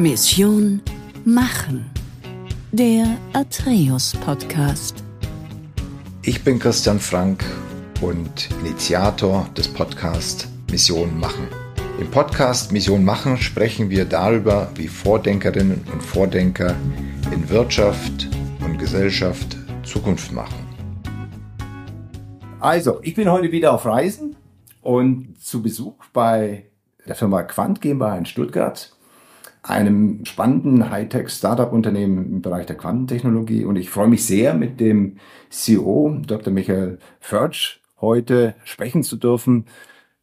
Mission Machen. Der Atreus Podcast. Ich bin Christian Frank und Initiator des Podcasts Mission Machen. Im Podcast Mission Machen sprechen wir darüber, wie Vordenkerinnen und Vordenker in Wirtschaft und Gesellschaft Zukunft machen. Also, ich bin heute wieder auf Reisen und zu Besuch bei der Firma Quant GmbH in Stuttgart, einem spannenden Hightech-Startup-Unternehmen im Bereich der Quantentechnologie. Und ich freue mich sehr, mit dem CEO, Dr. Michael Förtsch, heute sprechen zu dürfen.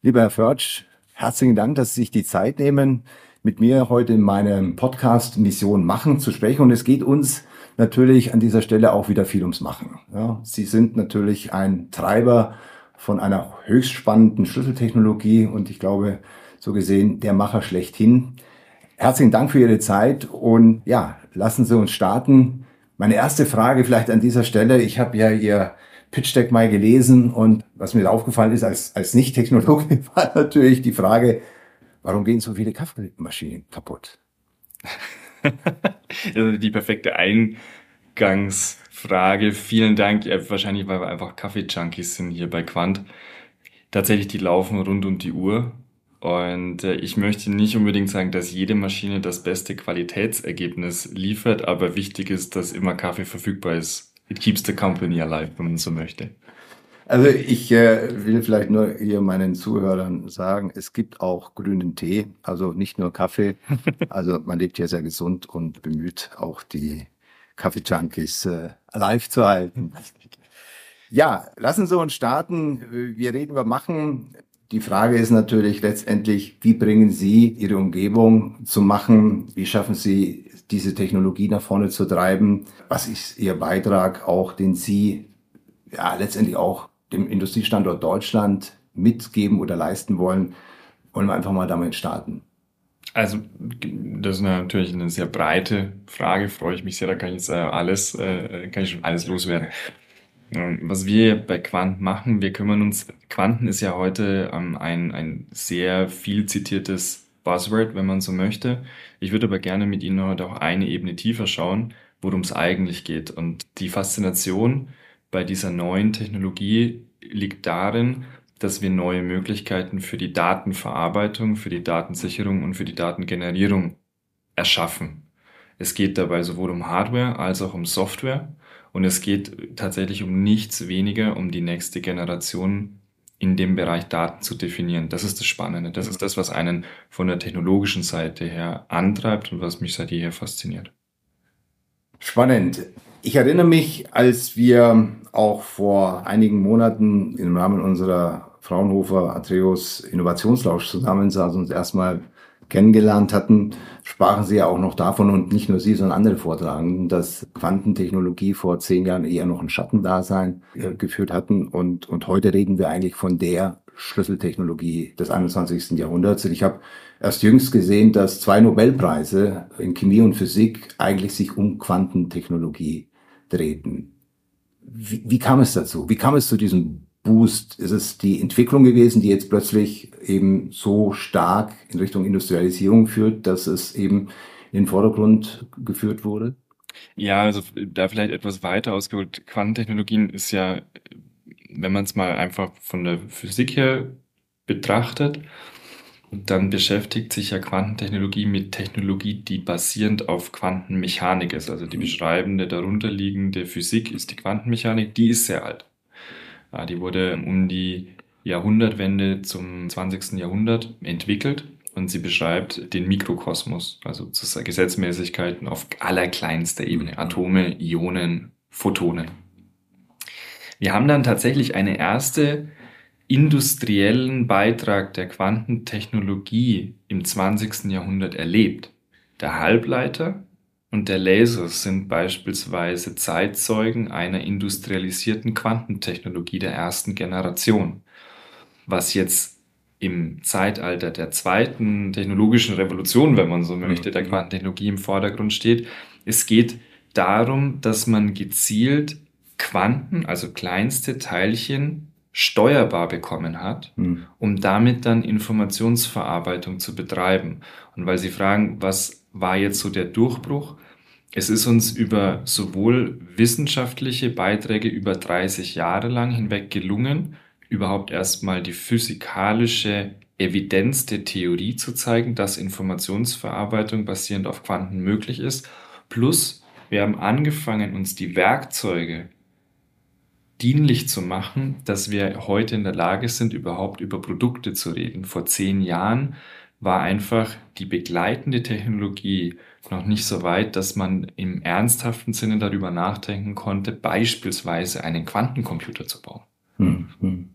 Lieber Herr Förtsch, herzlichen Dank, dass Sie sich die Zeit nehmen, mit mir heute in meinem Podcast Mission Machen zu sprechen. Und es geht uns natürlich an dieser Stelle auch wieder viel ums Machen. Ja, Sie sind natürlich ein Treiber von einer höchst spannenden Schlüsseltechnologie und ich glaube, so gesehen der Macher schlechthin. Herzlichen Dank für Ihre Zeit und ja, lassen Sie uns starten. Meine erste Frage vielleicht an dieser Stelle. Ich habe ja Ihr Pitch Deck mal gelesen und was mir aufgefallen ist als, als Nicht-Technologe war natürlich die Frage, warum gehen so viele Kaffeemaschinen kaputt? die perfekte Eingangsfrage. Vielen Dank. Wahrscheinlich, weil wir einfach Kaffee-Junkies sind hier bei Quant. Tatsächlich, die laufen rund um die Uhr. Und äh, ich möchte nicht unbedingt sagen, dass jede Maschine das beste Qualitätsergebnis liefert, aber wichtig ist, dass immer Kaffee verfügbar ist. It keeps the company alive, wenn man so möchte. Also ich äh, will vielleicht nur hier meinen Zuhörern sagen, es gibt auch grünen Tee, also nicht nur Kaffee. Also man lebt hier sehr gesund und bemüht auch die Kaffee-Junkies äh, alive zu halten. Ja, lassen Sie uns starten. Wir reden über Machen. Die Frage ist natürlich letztendlich, wie bringen Sie Ihre Umgebung zu machen? Wie schaffen Sie diese Technologie nach vorne zu treiben? Was ist Ihr Beitrag auch, den Sie ja letztendlich auch dem Industriestandort Deutschland mitgeben oder leisten wollen? Wollen wir einfach mal damit starten? Also, das ist natürlich eine sehr breite Frage, freue ich mich sehr, da kann ich jetzt äh, alles, äh, kann ich schon alles loswerden. Was wir bei Quant machen, wir kümmern uns, Quanten ist ja heute ähm, ein, ein sehr viel zitiertes Buzzword, wenn man so möchte. Ich würde aber gerne mit Ihnen heute auch eine Ebene tiefer schauen, worum es eigentlich geht. Und die Faszination bei dieser neuen Technologie liegt darin, dass wir neue Möglichkeiten für die Datenverarbeitung, für die Datensicherung und für die Datengenerierung erschaffen. Es geht dabei sowohl um Hardware als auch um Software. Und es geht tatsächlich um nichts weniger, um die nächste Generation in dem Bereich Daten zu definieren. Das ist das Spannende. Das ist das, was einen von der technologischen Seite her antreibt und was mich seit jeher fasziniert. Spannend. Ich erinnere mich, als wir auch vor einigen Monaten im Rahmen unserer Fraunhofer Atreus Innovationslausch zusammensaßen und erstmal kennengelernt hatten, sprachen Sie ja auch noch davon und nicht nur Sie, sondern andere Vortragenden, dass Quantentechnologie vor zehn Jahren eher noch ein Schattendasein äh, geführt hatten und, und heute reden wir eigentlich von der Schlüsseltechnologie des 21. Jahrhunderts. Und ich habe erst jüngst gesehen, dass zwei Nobelpreise in Chemie und Physik eigentlich sich um Quantentechnologie drehten. Wie, wie kam es dazu? Wie kam es zu diesem Boost? Ist es die Entwicklung gewesen, die jetzt plötzlich eben so stark in Richtung Industrialisierung führt, dass es eben in den Vordergrund geführt wurde? Ja, also da vielleicht etwas weiter ausgeholt. Quantentechnologien ist ja, wenn man es mal einfach von der Physik her betrachtet, dann beschäftigt sich ja Quantentechnologie mit Technologie, die basierend auf Quantenmechanik ist. Also die mhm. beschreibende darunterliegende Physik ist die Quantenmechanik, die ist sehr alt. Die wurde um die Jahrhundertwende zum 20. Jahrhundert entwickelt und sie beschreibt den Mikrokosmos, also Gesetzmäßigkeiten auf allerkleinster Ebene. Atome, Ionen, Photonen. Wir haben dann tatsächlich eine erste industriellen Beitrag der Quantentechnologie im 20. Jahrhundert erlebt. Der Halbleiter und der Laser sind beispielsweise Zeitzeugen einer industrialisierten Quantentechnologie der ersten Generation. Was jetzt im Zeitalter der zweiten technologischen Revolution, wenn man so möchte, der mhm. Quantentechnologie im Vordergrund steht. Es geht darum, dass man gezielt Quanten, also kleinste Teilchen, steuerbar bekommen hat, mhm. um damit dann Informationsverarbeitung zu betreiben. Und weil Sie fragen, was war jetzt so der Durchbruch? Es ist uns über sowohl wissenschaftliche Beiträge über 30 Jahre lang hinweg gelungen, überhaupt erstmal die physikalische Evidenz der Theorie zu zeigen, dass Informationsverarbeitung basierend auf Quanten möglich ist. Plus, wir haben angefangen, uns die Werkzeuge dienlich zu machen, dass wir heute in der Lage sind, überhaupt über Produkte zu reden. Vor zehn Jahren war einfach die begleitende Technologie noch nicht so weit, dass man im ernsthaften Sinne darüber nachdenken konnte, beispielsweise einen Quantencomputer zu bauen. Hm, hm.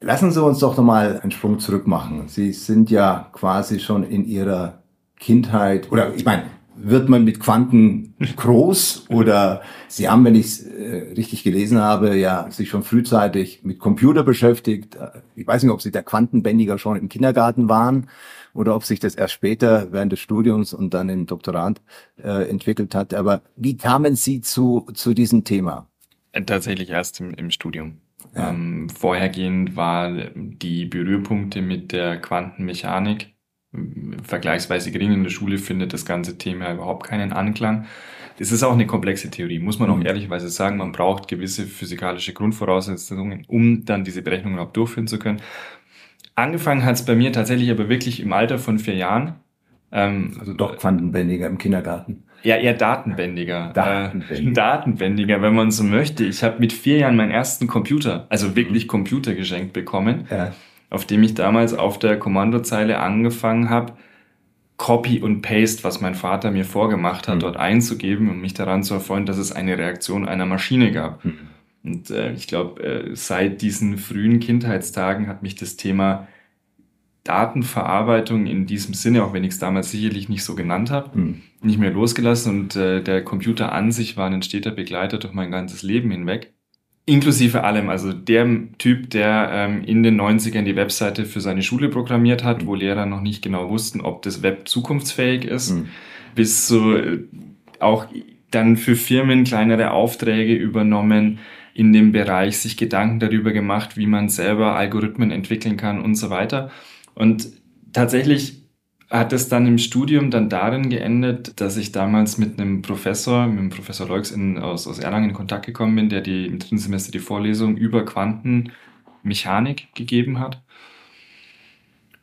Lassen Sie uns doch nochmal einen Sprung zurück machen. Sie sind ja quasi schon in Ihrer Kindheit, oder ich meine, wird man mit Quanten groß oder Sie haben, wenn ich es äh, richtig gelesen habe, ja sich schon frühzeitig mit Computer beschäftigt. Ich weiß nicht, ob Sie der Quantenbändiger schon im Kindergarten waren oder ob sich das erst später während des Studiums und dann im Doktorat äh, entwickelt hat. Aber wie kamen Sie zu, zu diesem Thema? Tatsächlich erst im, im Studium. Ja. Ähm, vorhergehend war die Berührpunkte mit der Quantenmechanik vergleichsweise gering. In der Schule findet das ganze Thema überhaupt keinen Anklang. Es ist auch eine komplexe Theorie, muss man auch mhm. ehrlicherweise sagen. Man braucht gewisse physikalische Grundvoraussetzungen, um dann diese Berechnungen auch durchführen zu können. Angefangen hat es bei mir tatsächlich aber wirklich im Alter von vier Jahren. Ähm, also doch Quantenbändiger im Kindergarten. Ja, eher Datenbändiger. Datenbändiger. Äh, Datenbändiger, wenn man so möchte. Ich habe mit vier Jahren meinen ersten Computer, also wirklich mhm. Computer geschenkt bekommen, ja. auf dem ich damals auf der Kommandozeile angefangen habe, Copy und Paste, was mein Vater mir vorgemacht hat, mhm. dort einzugeben und mich daran zu erfreuen, dass es eine Reaktion einer Maschine gab. Mhm. Und äh, ich glaube, äh, seit diesen frühen Kindheitstagen hat mich das Thema Datenverarbeitung in diesem Sinne, auch wenn ich es damals sicherlich nicht so genannt habe, mhm. nicht mehr losgelassen und äh, der Computer an sich war ein steter Begleiter durch mein ganzes Leben hinweg. Inklusive allem, also der Typ, der ähm, in den 90ern die Webseite für seine Schule programmiert hat, mhm. wo Lehrer noch nicht genau wussten, ob das Web zukunftsfähig ist, mhm. bis so äh, auch dann für Firmen kleinere Aufträge übernommen, in dem Bereich sich Gedanken darüber gemacht, wie man selber Algorithmen entwickeln kann und so weiter. Und tatsächlich hat es dann im Studium dann darin geendet, dass ich damals mit einem Professor, mit dem Professor Leux in, aus, aus Erlangen in Kontakt gekommen bin, der die, im dritten Semester die Vorlesung über Quantenmechanik gegeben hat.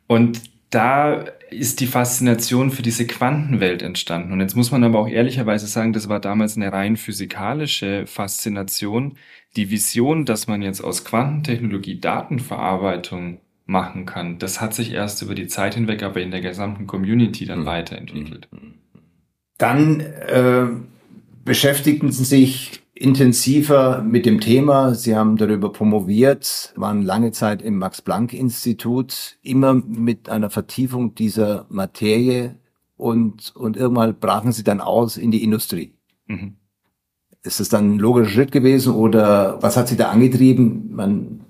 Und da ist die Faszination für diese Quantenwelt entstanden. Und jetzt muss man aber auch ehrlicherweise sagen, das war damals eine rein physikalische Faszination. Die Vision, dass man jetzt aus Quantentechnologie Datenverarbeitung machen kann, das hat sich erst über die Zeit hinweg aber in der gesamten Community dann mhm. weiterentwickelt. Mhm. Dann äh, beschäftigten Sie sich intensiver mit dem Thema. Sie haben darüber promoviert, waren lange Zeit im Max-Planck-Institut, immer mit einer Vertiefung dieser Materie und, und irgendwann brachen Sie dann aus in die Industrie. Mhm. Ist es dann ein logischer Schritt gewesen oder was hat Sie da angetrieben? Man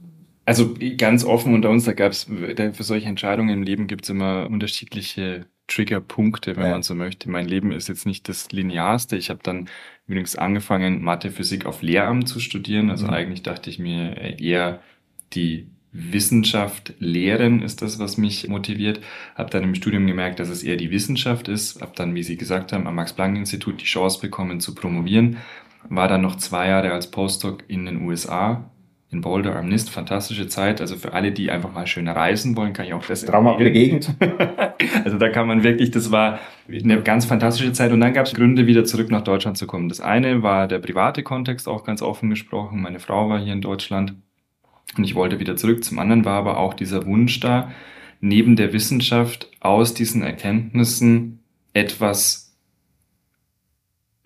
also ganz offen unter uns, da gab es für solche Entscheidungen im Leben gibt es immer unterschiedliche Triggerpunkte, wenn ja. man so möchte. Mein Leben ist jetzt nicht das linearste. Ich habe dann übrigens angefangen, Mathe, Physik auf Lehramt zu studieren. Also mhm. eigentlich dachte ich mir eher die Wissenschaft lehren ist das, was mich motiviert. Habe dann im Studium gemerkt, dass es eher die Wissenschaft ist. Habe dann, wie Sie gesagt haben, am Max-Planck-Institut die Chance bekommen zu promovieren. War dann noch zwei Jahre als Postdoc in den USA in Boulder am Nist. Fantastische Zeit. Also für alle, die einfach mal schön reisen wollen, kann ich auch das. Traumhafte Gegend. also da kann man wirklich, das war eine ganz fantastische Zeit. Und dann gab es Gründe, wieder zurück nach Deutschland zu kommen. Das eine war der private Kontext, auch ganz offen gesprochen. Meine Frau war hier in Deutschland und ich wollte wieder zurück. Zum anderen war aber auch dieser Wunsch da, neben der Wissenschaft aus diesen Erkenntnissen etwas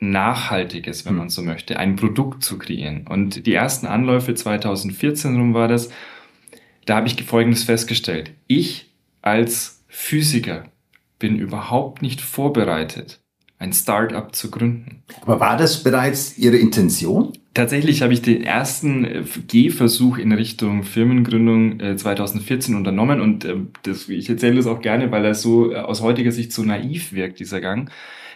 Nachhaltiges, wenn hm. man so möchte, ein Produkt zu kreieren. Und die ersten Anläufe 2014 rum war das, da habe ich Folgendes festgestellt. Ich als Physiker bin überhaupt nicht vorbereitet, ein Startup zu gründen. Aber war das bereits Ihre Intention? Tatsächlich habe ich den ersten äh, Gehversuch in Richtung Firmengründung 2014 äh, unternommen und äh, das, ich erzähle das auch gerne, weil er so aus heutiger Sicht so naiv wirkt, dieser Gang.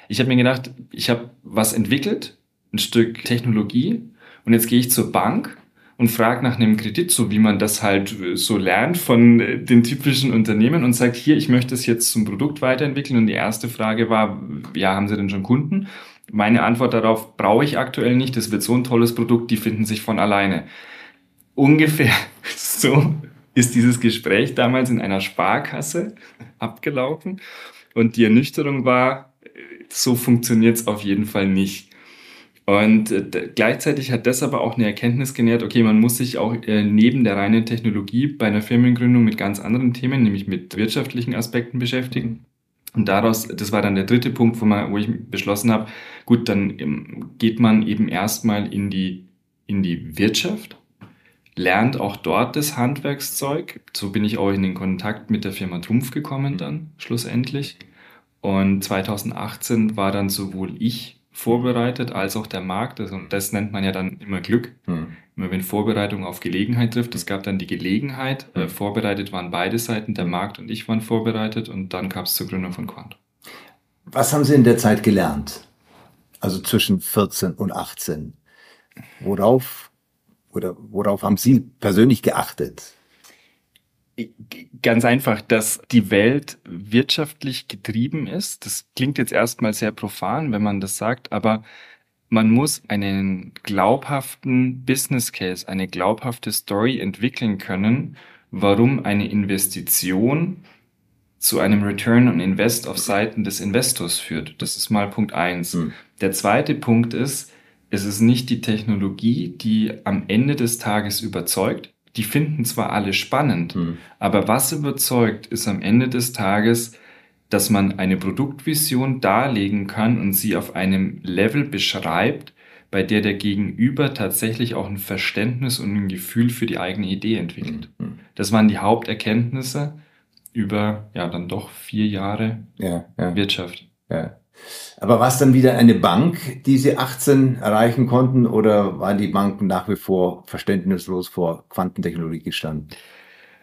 Ich habe mir gedacht, ich habe was entwickelt, ein Stück Technologie und jetzt gehe ich zur Bank und fragt nach einem Kredit, so wie man das halt so lernt von den typischen Unternehmen und sagt, hier, ich möchte es jetzt zum Produkt weiterentwickeln. Und die erste Frage war, ja, haben Sie denn schon Kunden? Meine Antwort darauf brauche ich aktuell nicht. Das wird so ein tolles Produkt, die finden sich von alleine. Ungefähr so ist dieses Gespräch damals in einer Sparkasse abgelaufen. Und die Ernüchterung war, so funktioniert es auf jeden Fall nicht. Und äh, gleichzeitig hat das aber auch eine Erkenntnis genährt, okay, man muss sich auch äh, neben der reinen Technologie bei einer Firmengründung mit ganz anderen Themen, nämlich mit wirtschaftlichen Aspekten beschäftigen. Und daraus, das war dann der dritte Punkt, wo, man, wo ich beschlossen habe, gut, dann ähm, geht man eben erstmal in die, in die Wirtschaft, lernt auch dort das Handwerkszeug. So bin ich auch in den Kontakt mit der Firma Trumpf gekommen dann, schlussendlich. Und 2018 war dann sowohl ich vorbereitet als auch der Markt. Also, und das nennt man ja dann immer Glück. Hm. Immer wenn Vorbereitung auf Gelegenheit trifft. Es gab dann die Gelegenheit. Hm. Äh, vorbereitet waren beide Seiten, der Markt und ich waren vorbereitet und dann gab es zur Gründung von Quant. Was haben Sie in der Zeit gelernt? Also zwischen 14 und 18. Worauf oder worauf haben Sie persönlich geachtet? Ganz einfach, dass die Welt wirtschaftlich getrieben ist. Das klingt jetzt erstmal sehr profan, wenn man das sagt, aber man muss einen glaubhaften Business Case, eine glaubhafte Story entwickeln können, warum eine Investition zu einem Return on Invest auf Seiten des Investors führt. Das ist mal Punkt eins. Hm. Der zweite Punkt ist, es ist nicht die Technologie, die am Ende des Tages überzeugt, die finden zwar alle spannend, mhm. aber was überzeugt, ist am Ende des Tages, dass man eine Produktvision darlegen kann und sie auf einem Level beschreibt, bei der der Gegenüber tatsächlich auch ein Verständnis und ein Gefühl für die eigene Idee entwickelt. Mhm. Das waren die Haupterkenntnisse über ja dann doch vier Jahre ja, ja. Wirtschaft. Ja. Aber war es dann wieder eine Bank, die Sie 18 erreichen konnten oder waren die Banken nach wie vor verständnislos vor Quantentechnologie gestanden?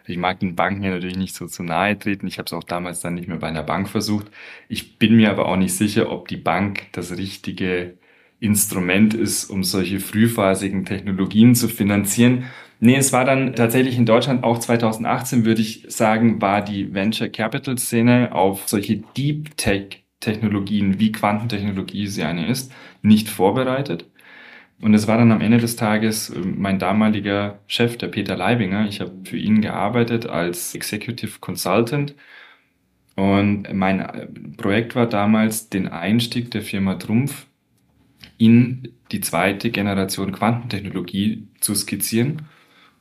Ich mag den Banken ja natürlich nicht so zu nahe treten. Ich habe es auch damals dann nicht mehr bei einer Bank versucht. Ich bin mir aber auch nicht sicher, ob die Bank das richtige Instrument ist, um solche frühphasigen Technologien zu finanzieren. Nee, es war dann tatsächlich in Deutschland auch 2018, würde ich sagen, war die Venture Capital Szene auf solche Deep Tech Technologien, wie Quantentechnologie sie eine ist, nicht vorbereitet. Und es war dann am Ende des Tages äh, mein damaliger Chef, der Peter Leibinger. Ich habe für ihn gearbeitet als Executive Consultant. Und mein äh, Projekt war damals, den Einstieg der Firma Trumpf in die zweite Generation Quantentechnologie zu skizzieren.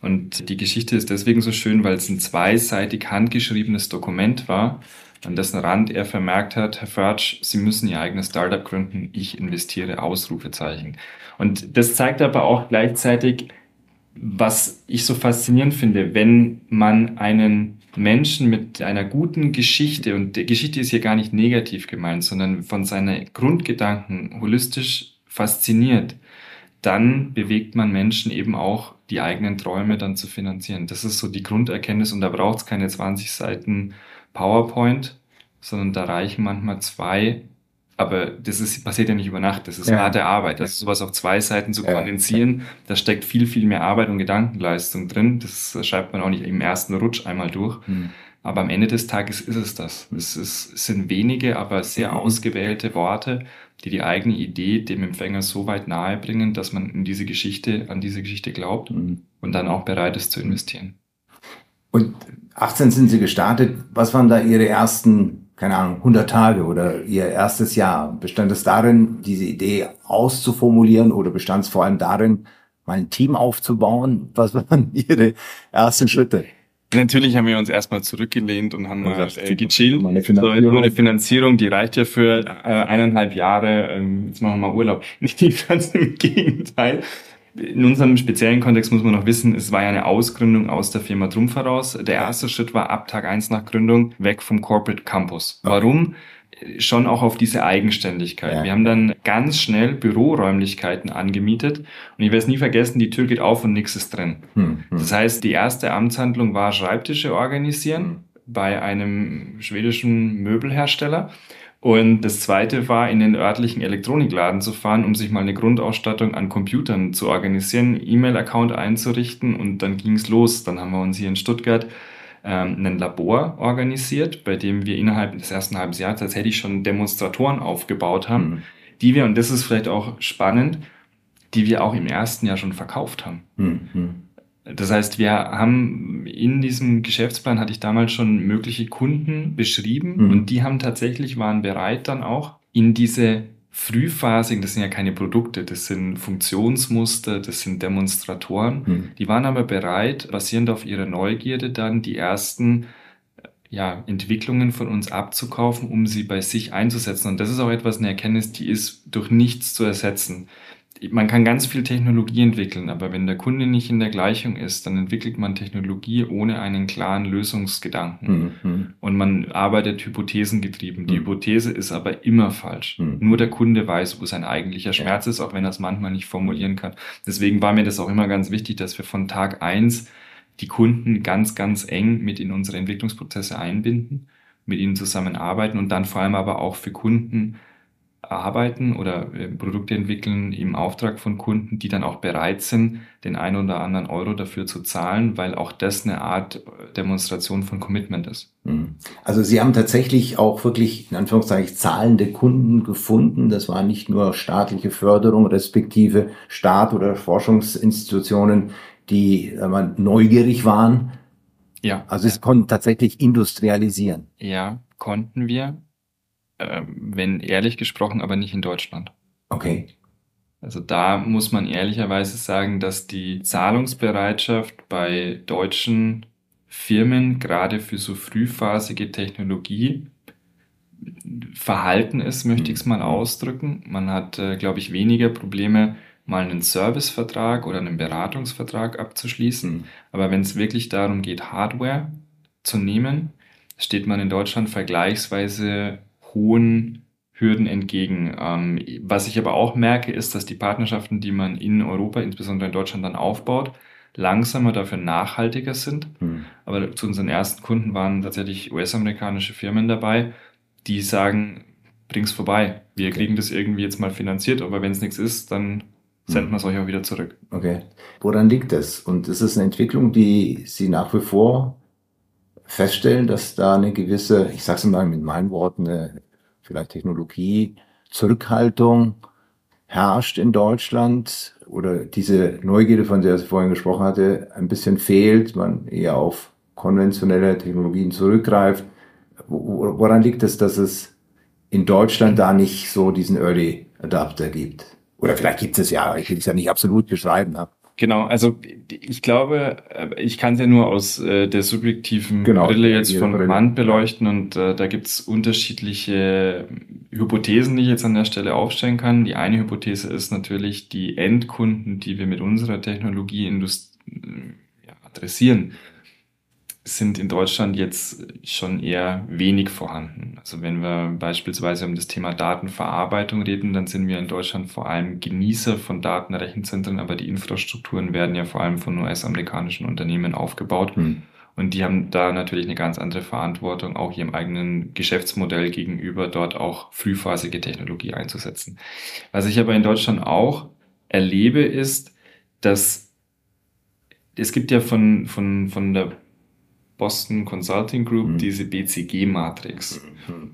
Und die Geschichte ist deswegen so schön, weil es ein zweiseitig handgeschriebenes Dokument war, an dessen Rand er vermerkt hat, Herr Förtsch, Sie müssen Ihr eigenes Startup gründen, ich investiere, Ausrufezeichen. Und das zeigt aber auch gleichzeitig, was ich so faszinierend finde, wenn man einen Menschen mit einer guten Geschichte, und die Geschichte ist hier gar nicht negativ gemeint, sondern von seinen Grundgedanken holistisch fasziniert, dann bewegt man Menschen eben auch, die eigenen Träume dann zu finanzieren. Das ist so die Grunderkenntnis und da braucht es keine 20 Seiten PowerPoint, sondern da reichen manchmal zwei. Aber das ist, passiert ja nicht über Nacht, das ist ja. harte Arbeit. Das ist sowas auf zwei Seiten zu kondensieren, ja. da steckt viel, viel mehr Arbeit und Gedankenleistung drin. Das schreibt man auch nicht im ersten Rutsch einmal durch. Hm. Aber am Ende des Tages ist es das. Es, ist, es sind wenige, aber sehr mhm. ausgewählte Worte, die die eigene Idee dem Empfänger so weit nahe bringen, dass man in diese Geschichte, an diese Geschichte glaubt mhm. und dann auch bereit ist zu investieren. Und 18 sind Sie gestartet. Was waren da Ihre ersten, keine Ahnung, 100 Tage oder Ihr erstes Jahr? Bestand es darin, diese Idee auszuformulieren oder bestand es vor allem darin, mal ein Team aufzubauen? Was waren Ihre ersten Schritte? Natürlich haben wir uns erstmal zurückgelehnt und haben mal äh, gechillt. Meine Finanzierung. So, eine Finanzierung, die reicht ja für äh, eineinhalb Jahre. Ähm, jetzt machen wir mal Urlaub. Nicht ganz im Gegenteil. In unserem speziellen Kontext muss man noch wissen, es war ja eine Ausgründung aus der Firma Trumpf heraus. Der erste Schritt war ab Tag eins nach Gründung weg vom Corporate Campus. Warum? Schon auch auf diese Eigenständigkeit. Ja. Wir haben dann ganz schnell Büroräumlichkeiten angemietet und ich werde es nie vergessen, die Tür geht auf und nichts ist drin. Hm, hm. Das heißt, die erste Amtshandlung war Schreibtische organisieren hm. bei einem schwedischen Möbelhersteller Und das zweite war, in den örtlichen Elektronikladen zu fahren, um sich mal eine Grundausstattung an Computern zu organisieren, E-Mail-Account einzurichten und dann ging es los. Dann haben wir uns hier in Stuttgart ähm, ein Labor organisiert, bei dem wir innerhalb des ersten halben Jahres tatsächlich schon Demonstratoren aufgebaut haben, mhm. die wir, und das ist vielleicht auch spannend, die wir auch im ersten Jahr schon verkauft haben. Mhm. Das heißt, wir haben in diesem Geschäftsplan hatte ich damals schon mögliche Kunden beschrieben mhm. und die haben tatsächlich waren bereit dann auch in diese frühphasigen, das sind ja keine Produkte, das sind Funktionsmuster, das sind Demonstratoren, mhm. die waren aber bereit, basierend auf ihrer Neugierde dann die ersten ja, Entwicklungen von uns abzukaufen, um sie bei sich einzusetzen. Und das ist auch etwas, eine Erkenntnis, die ist durch nichts zu ersetzen man kann ganz viel Technologie entwickeln, aber wenn der Kunde nicht in der Gleichung ist, dann entwickelt man Technologie ohne einen klaren Lösungsgedanken. Mhm. Und man arbeitet hypothesengetrieben. Die mhm. Hypothese ist aber immer falsch. Mhm. Nur der Kunde weiß, wo sein eigentlicher Schmerz ist, auch wenn er es manchmal nicht formulieren kann. Deswegen war mir das auch immer ganz wichtig, dass wir von Tag eins die Kunden ganz, ganz eng mit in unsere Entwicklungsprozesse einbinden, mit ihnen zusammenarbeiten und dann vor allem aber auch für Kunden arbeiten oder äh, Produkte entwickeln im Auftrag von Kunden, die dann auch bereit sind, den einen oder anderen Euro dafür zu zahlen, weil auch das eine Art äh, Demonstration von Commitment ist. Mhm. Also Sie haben tatsächlich auch wirklich in Anführungszeichen zahlende Kunden gefunden. Das war nicht nur staatliche Förderung, respektive Staat oder Forschungsinstitutionen, die äh, neugierig waren. Ja. Also es konnten tatsächlich industrialisieren. Ja, konnten wir. Ähm, wenn ehrlich gesprochen, aber nicht in Deutschland. Okay. Also da muss man ehrlicherweise sagen, dass die Zahlungsbereitschaft bei deutschen Firmen gerade für so frühphasige Technologie verhalten ist, möchte ich es mal ausdrücken. Man hat, äh, glaube ich, weniger Probleme, mal einen Servicevertrag oder einen Beratungsvertrag abzuschließen. Mhm. Aber wenn es wirklich darum geht, Hardware zu nehmen, steht man in Deutschland vergleichsweise hohen Hürden entgegen. Ähm, was ich aber auch merke, ist, dass die Partnerschaften, die man in Europa, insbesondere in Deutschland dann aufbaut, langsamer, dafür nachhaltiger sind. Mhm. Aber zu unseren ersten Kunden waren tatsächlich US-amerikanische Firmen dabei, die sagen, bring's vorbei. Wir okay. kriegen das irgendwie jetzt mal finanziert, aber wenn es nichts ist, dann senden wir es euch auch wieder zurück. Okay. Woran liegt das? Und ist es eine Entwicklung, die Sie nach wie vor feststellen, dass da eine gewisse, ich sage es mal mit meinen Worten, eine vielleicht Technologie, Zurückhaltung herrscht in Deutschland oder diese Neugierde, von der ich vorhin gesprochen hatte, ein bisschen fehlt, man eher auf konventionelle Technologien zurückgreift. Woran liegt es, dass es in Deutschland da nicht so diesen Early Adapter gibt? Oder vielleicht gibt es ja, ich will es ja nicht absolut beschreiben. Ne? Genau, also ich glaube, äh, ich kann es ja nur aus äh, der subjektiven genau, Brille jetzt von Brille. Wand beleuchten und äh, da gibt es unterschiedliche Hypothesen, die ich jetzt an der Stelle aufstellen kann. Die eine Hypothese ist natürlich, die Endkunden, die wir mit unserer Technologie ja, adressieren, sind in Deutschland jetzt schon eher wenig vorhanden. Also wenn wir beispielsweise um das Thema Datenverarbeitung reden, dann sind wir in Deutschland vor allem Genießer von Datenrechenzentren, aber die Infrastrukturen werden ja vor allem von US-amerikanischen Unternehmen aufgebaut. Hm. Und die haben da natürlich eine ganz andere Verantwortung, auch ihrem eigenen Geschäftsmodell gegenüber dort auch frühphasige Technologie einzusetzen. Was ich aber in Deutschland auch erlebe, ist, dass es gibt ja von, von, von der Boston Consulting Group mhm. diese BCG-Matrix.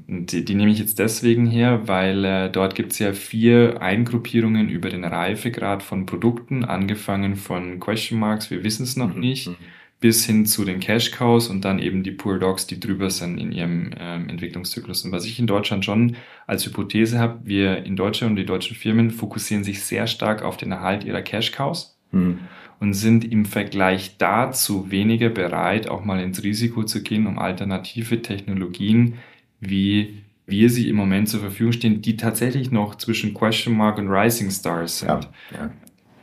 Mhm. Die, die, nehme ich jetzt deswegen her, weil äh, dort gibt es ja vier Eingruppierungen über den Reifegrad von Produkten, angefangen von Question Marks, wir wissen es noch mhm. nicht, mhm. bis hin zu den Cash Cows und dann eben die Poor Dogs, die drüber sind in ihrem ähm, Entwicklungszyklus. Und was ich in Deutschland schon als Hypothese habe, wir in Deutschland und die deutschen Firmen fokussieren sich sehr stark auf den Erhalt ihrer Cash Cows. Und sind im Vergleich dazu weniger bereit, auch mal ins Risiko zu gehen, um alternative Technologien, wie wir sie im Moment zur Verfügung stehen, die tatsächlich noch zwischen Question Mark und Rising Stars sind. Ja, ja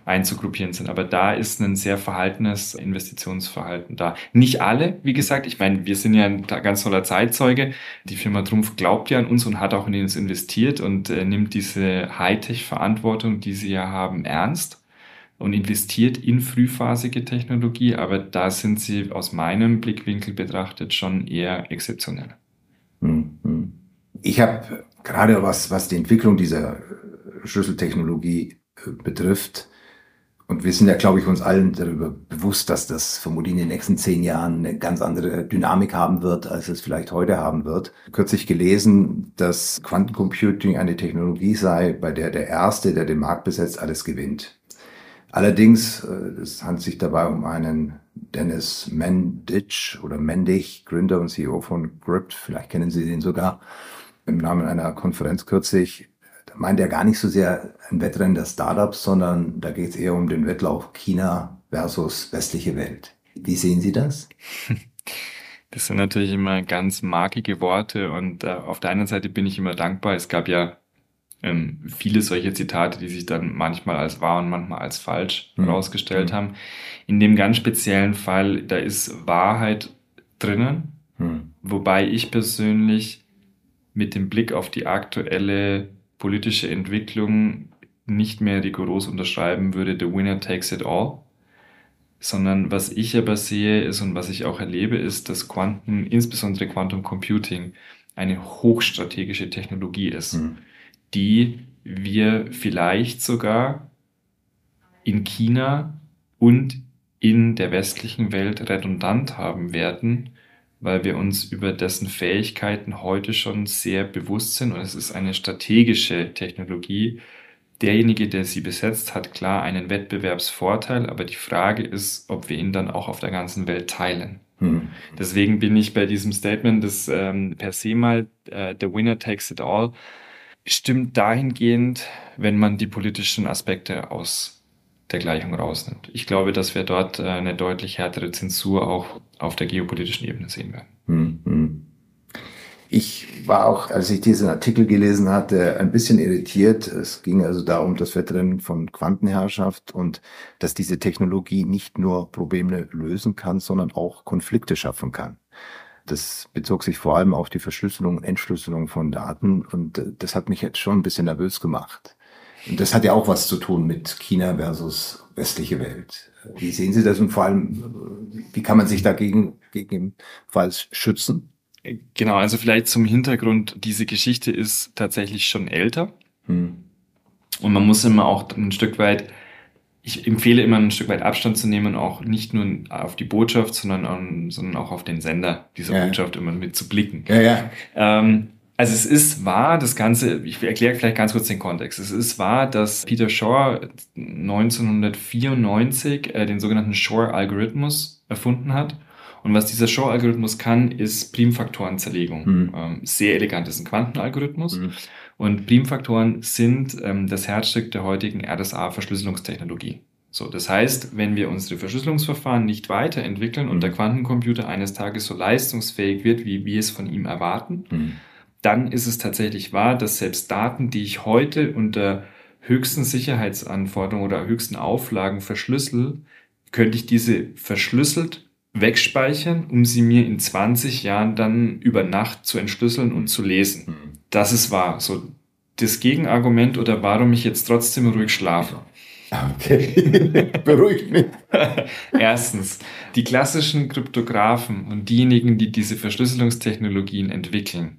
einzugruppieren sind. Aber da ist ein sehr verhaltenes Investitionsverhalten da. Nicht alle, wie gesagt, ich meine, wir sind ja ein ganz toller Zeitzeuge. Die Firma Trumpf glaubt ja an uns und hat auch in uns investiert und äh, nimmt diese Hightech-Verantwortung, die sie ja haben, ernst und investiert in frühphasige Technologie, aber da sind sie aus meinem Blickwinkel betrachtet schon eher exzeptionell. Mhm. Ich habe gerade was, was die Entwicklung dieser Schlüsseltechnologie äh, betrifft, und wir sind ja, glaube ich, uns allen darüber bewusst, dass das vermutlich in den nächsten zehn Jahren eine ganz andere Dynamik haben wird, als es vielleicht heute haben wird. Kürzlich gelesen, dass Quantencomputing eine Technologie sei, bei der der Erste, der den Markt besetzt, alles gewinnt. Allerdings, äh, es handelt sich dabei um einen Dennis Mendich oder Mendig, Gründer und CEO von Gript, vielleicht kennen Sie den sogar, im Namen einer Konferenz kürzlich meint er gar nicht so sehr ein Wettrennen der Startups, sondern da geht es eher um den Wettlauf China versus westliche Welt. Wie sehen Sie das? Das sind natürlich immer ganz markige Worte und äh, auf der einen Seite bin ich immer dankbar. Es gab ja ähm, viele solche Zitate, die sich dann manchmal als wahr und manchmal als falsch mhm. herausgestellt mhm. haben. In dem ganz speziellen Fall, da ist Wahrheit drinnen, mhm. wobei ich persönlich mit dem Blick auf die aktuelle politische Entwicklung nicht mehr rigoros unterschreiben würde, the winner takes it all, sondern was ich aber sehe ist und was ich auch erlebe, ist, dass Quanten, insbesondere Quantum Computing, eine hochstrategische Technologie ist, mhm. Die wir vielleicht sogar in China und in der westlichen Welt redundant haben werden, weil wir uns über dessen Fähigkeiten heute schon sehr bewusst sind und es ist eine strategische Technologie. Derjenige, der sie besetzt, hat klar einen Wettbewerbsvorteil, aber die Frage ist, ob wir ihn dann auch auf der ganzen Welt teilen. Hm. Deswegen bin ich bei diesem Statement, das ähm, per se mal äh, The Winner takes it all, stimmt dahingehend, wenn man die politischen Aspekte aus der Gleichung rausnimmt. Ich glaube, dass wir dort äh, eine deutlich härtere Zensur auch auf der geopolitischen Ebene sehen werden. Hm, hm. Ich war auch, als ich diesen Artikel gelesen hatte, ein bisschen irritiert. Es ging also da um das Wettrennen von Quantenherrschaft und dass diese Technologie nicht nur Probleme lösen kann, sondern auch Konflikte schaffen kann. Das bezog sich vor allem auf die Verschlüsselung und Entschlüsselung von Daten und äh, das hat mich jetzt schon ein bisschen nervös gemacht. Und das hat ja auch was zu tun mit China versus westliche Welt. Wie sehen Sie das und vor allem, wie kann man sich dagegen gegebenenfalls schützen? Genau, also vielleicht zum Hintergrund, diese Geschichte ist tatsächlich schon älter. Hm. Und man muss immer auch ein Stück weit, ich empfehle immer ein Stück weit Abstand zu nehmen, auch nicht nur auf die Botschaft, sondern, sondern auch auf den Sender dieser ja. Botschaft immer mit zu blicken. Ja, ja. Ähm, also es ist wahr, das Ganze, ich erkläre vielleicht ganz kurz den Kontext. Es ist wahr, dass Peter Shor 1994 äh, den sogenannten Shor-Algorithmus erfunden hat. Und was dieser Shor-Algorithmus kann, ist Primfaktorenzerlegung. Mhm. Ähm, sehr elegant, das ist ein Quantenalgorithmus. Mhm. Und Primfaktoren sind ähm, das Herzstück der heutigen RSA-Verschlüsselungstechnologie. So, das heißt, wenn wir unsere Verschlüsselungsverfahren nicht weiterentwickeln und der mhm. Quantencomputer eines Tages so leistungsfähig wird, wie wir es von ihm erwarten, mhm dann ist es tatsächlich wahr, dass selbst Daten, die ich heute unter höchsten Sicherheitsanforderungen oder höchsten Auflagen verschlüssel, könnte ich diese verschlüsselt wegspeichern, um sie mir in 20 Jahren dann über Nacht zu entschlüsseln und zu lesen. Mhm. Das ist wahr. So das Gegenargument oder warum ich jetzt trotzdem ruhig schlafe. Okay, beruhigt mich. Erstens, die klassischen Kryptografen und diejenigen, die diese Verschlüsselungstechnologien entwickeln,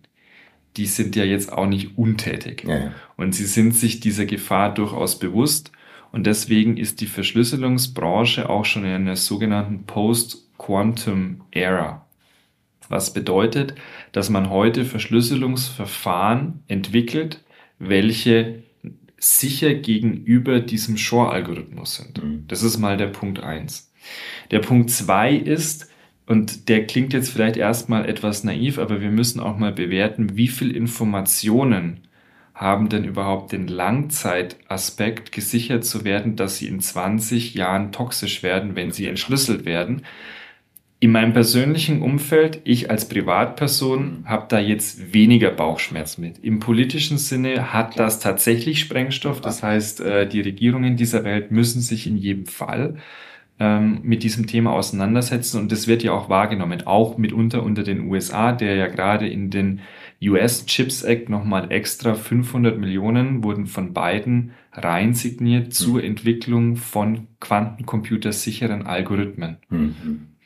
die sind ja jetzt auch nicht untätig. Ja, ja. Und sie sind sich dieser Gefahr durchaus bewusst. Und deswegen ist die Verschlüsselungsbranche auch schon in einer sogenannten Post-Quantum-Era. Was bedeutet, dass man heute Verschlüsselungsverfahren entwickelt, welche sicher gegenüber diesem Shor-Algorithmus sind. Mhm. Das ist mal der Punkt eins. Der Punkt zwei ist, und der klingt jetzt vielleicht erstmal etwas naiv, aber wir müssen auch mal bewerten, wie viel Informationen haben denn überhaupt den Langzeitaspekt gesichert zu werden, dass sie in 20 Jahren toxisch werden, wenn sie entschlüsselt werden. In meinem persönlichen Umfeld, ich als Privatperson, habe da jetzt weniger Bauchschmerz mit. Im politischen Sinne hat das tatsächlich Sprengstoff. Das heißt, äh, die Regierungen dieser Welt müssen sich in jedem Fall ähm, mit diesem Thema auseinandersetzen und das wird ja auch wahrgenommen, auch mitunter unter den USA, der ja gerade in den US Chips Act nochmal extra 500 Millionen wurden von beiden rein signiert zur mhm. Entwicklung von quantencomputersicheren Algorithmen. Mhm.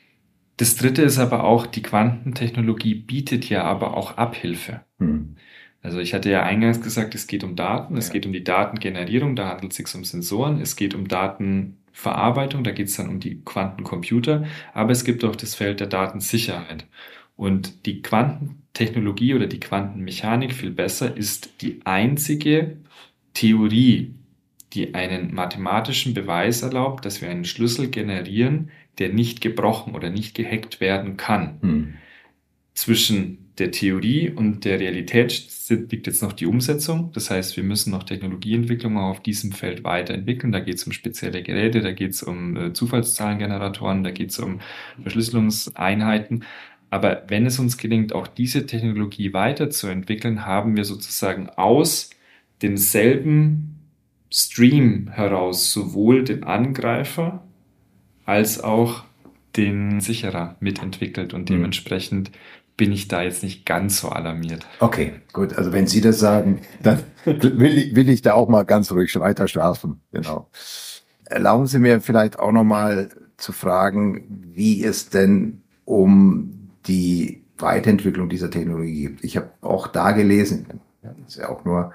Das dritte ist aber auch, die Quantentechnologie bietet ja aber auch Abhilfe. Mhm. Also ich hatte ja eingangs gesagt, es geht um Daten, es Ja. geht um die Datengenerierung, da handelt es sich um Sensoren, es geht um Datenverarbeitung, da geht es dann um die Quantencomputer, aber es gibt auch das Feld der Datensicherheit. Und die Quantentechnologie oder die Quantenmechanik viel besser ist die einzige Theorie, die einen mathematischen Beweis erlaubt, dass wir einen Schlüssel generieren, der nicht gebrochen oder nicht gehackt werden kann Hm. zwischen der Theorie und der Realität liegt jetzt noch die Umsetzung. Das heißt, wir müssen noch Technologieentwicklung auf diesem Feld weiterentwickeln. Da geht es um spezielle Geräte, da geht es um äh, Zufallszahlengeneratoren, da geht es um Verschlüsselungseinheiten. Aber wenn es uns gelingt, auch diese Technologie weiterzuentwickeln, haben wir sozusagen aus demselben Stream heraus sowohl den Angreifer als auch den Sicherer mitentwickelt und Mhm. dementsprechend bin ich da jetzt nicht ganz so alarmiert. Okay, gut. Also wenn Sie das sagen, dann will ich, will ich da auch mal ganz ruhig weiter schlafen. Genau. Erlauben Sie mir vielleicht auch noch mal zu fragen, wie es denn um die Weiterentwicklung dieser Technologie geht. Ich habe auch da gelesen, das ist ja auch nur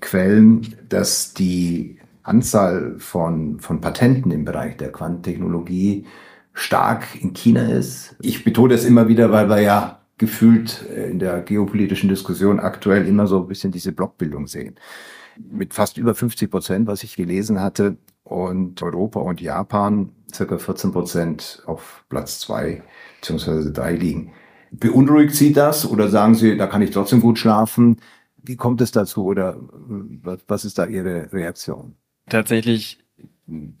Quellen, dass die Anzahl von, von Patenten im Bereich der Quantentechnologie stark in China ist. Ich betone das immer wieder, weil wir ja gefühlt äh, in der geopolitischen Diskussion aktuell immer so ein bisschen diese Blockbildung sehen. Mit fast über 50 Prozent, was ich gelesen hatte, und Europa und Japan circa 14 Prozent auf Platz zwei beziehungsweise drei liegen. Beunruhigt Sie das oder sagen Sie, da kann ich trotzdem gut schlafen? Wie kommt es dazu oder äh, was ist da Ihre Reaktion? Tatsächlich,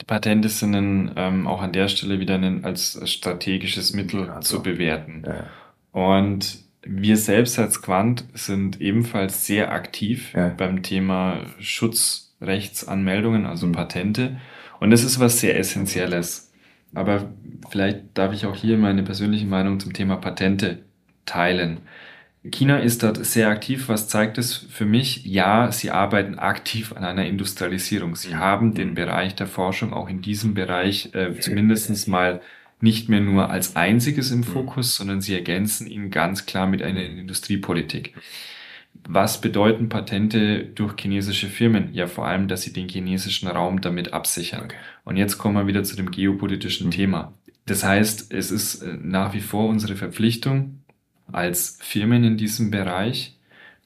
Patente sind ein, ähm, auch an der Stelle wieder ein, als strategisches Mittel Ja, zu bewerten. Ja, Und wir selbst als Quant sind ebenfalls sehr aktiv Ja. beim Thema Schutzrechtsanmeldungen, also Mhm. Patente. Und das ist was sehr Essentielles. Aber vielleicht darf ich auch hier meine persönliche Meinung zum Thema Patente teilen. China ist dort sehr aktiv. Was zeigt es für mich? Ja, sie arbeiten aktiv an einer Industrialisierung. Sie haben den Bereich der Forschung auch in diesem Bereich äh, zumindest mal nicht mehr nur als einziges im Fokus, sondern sie ergänzen ihn ganz klar mit einer Industriepolitik. Was bedeuten Patente durch chinesische Firmen? Ja, vor allem, dass sie den chinesischen Raum damit absichern. Okay. Und jetzt kommen wir wieder zu dem geopolitischen Mhm. Thema. Das heißt, es ist äh, nach wie vor unsere Verpflichtung als Firmen in diesem Bereich,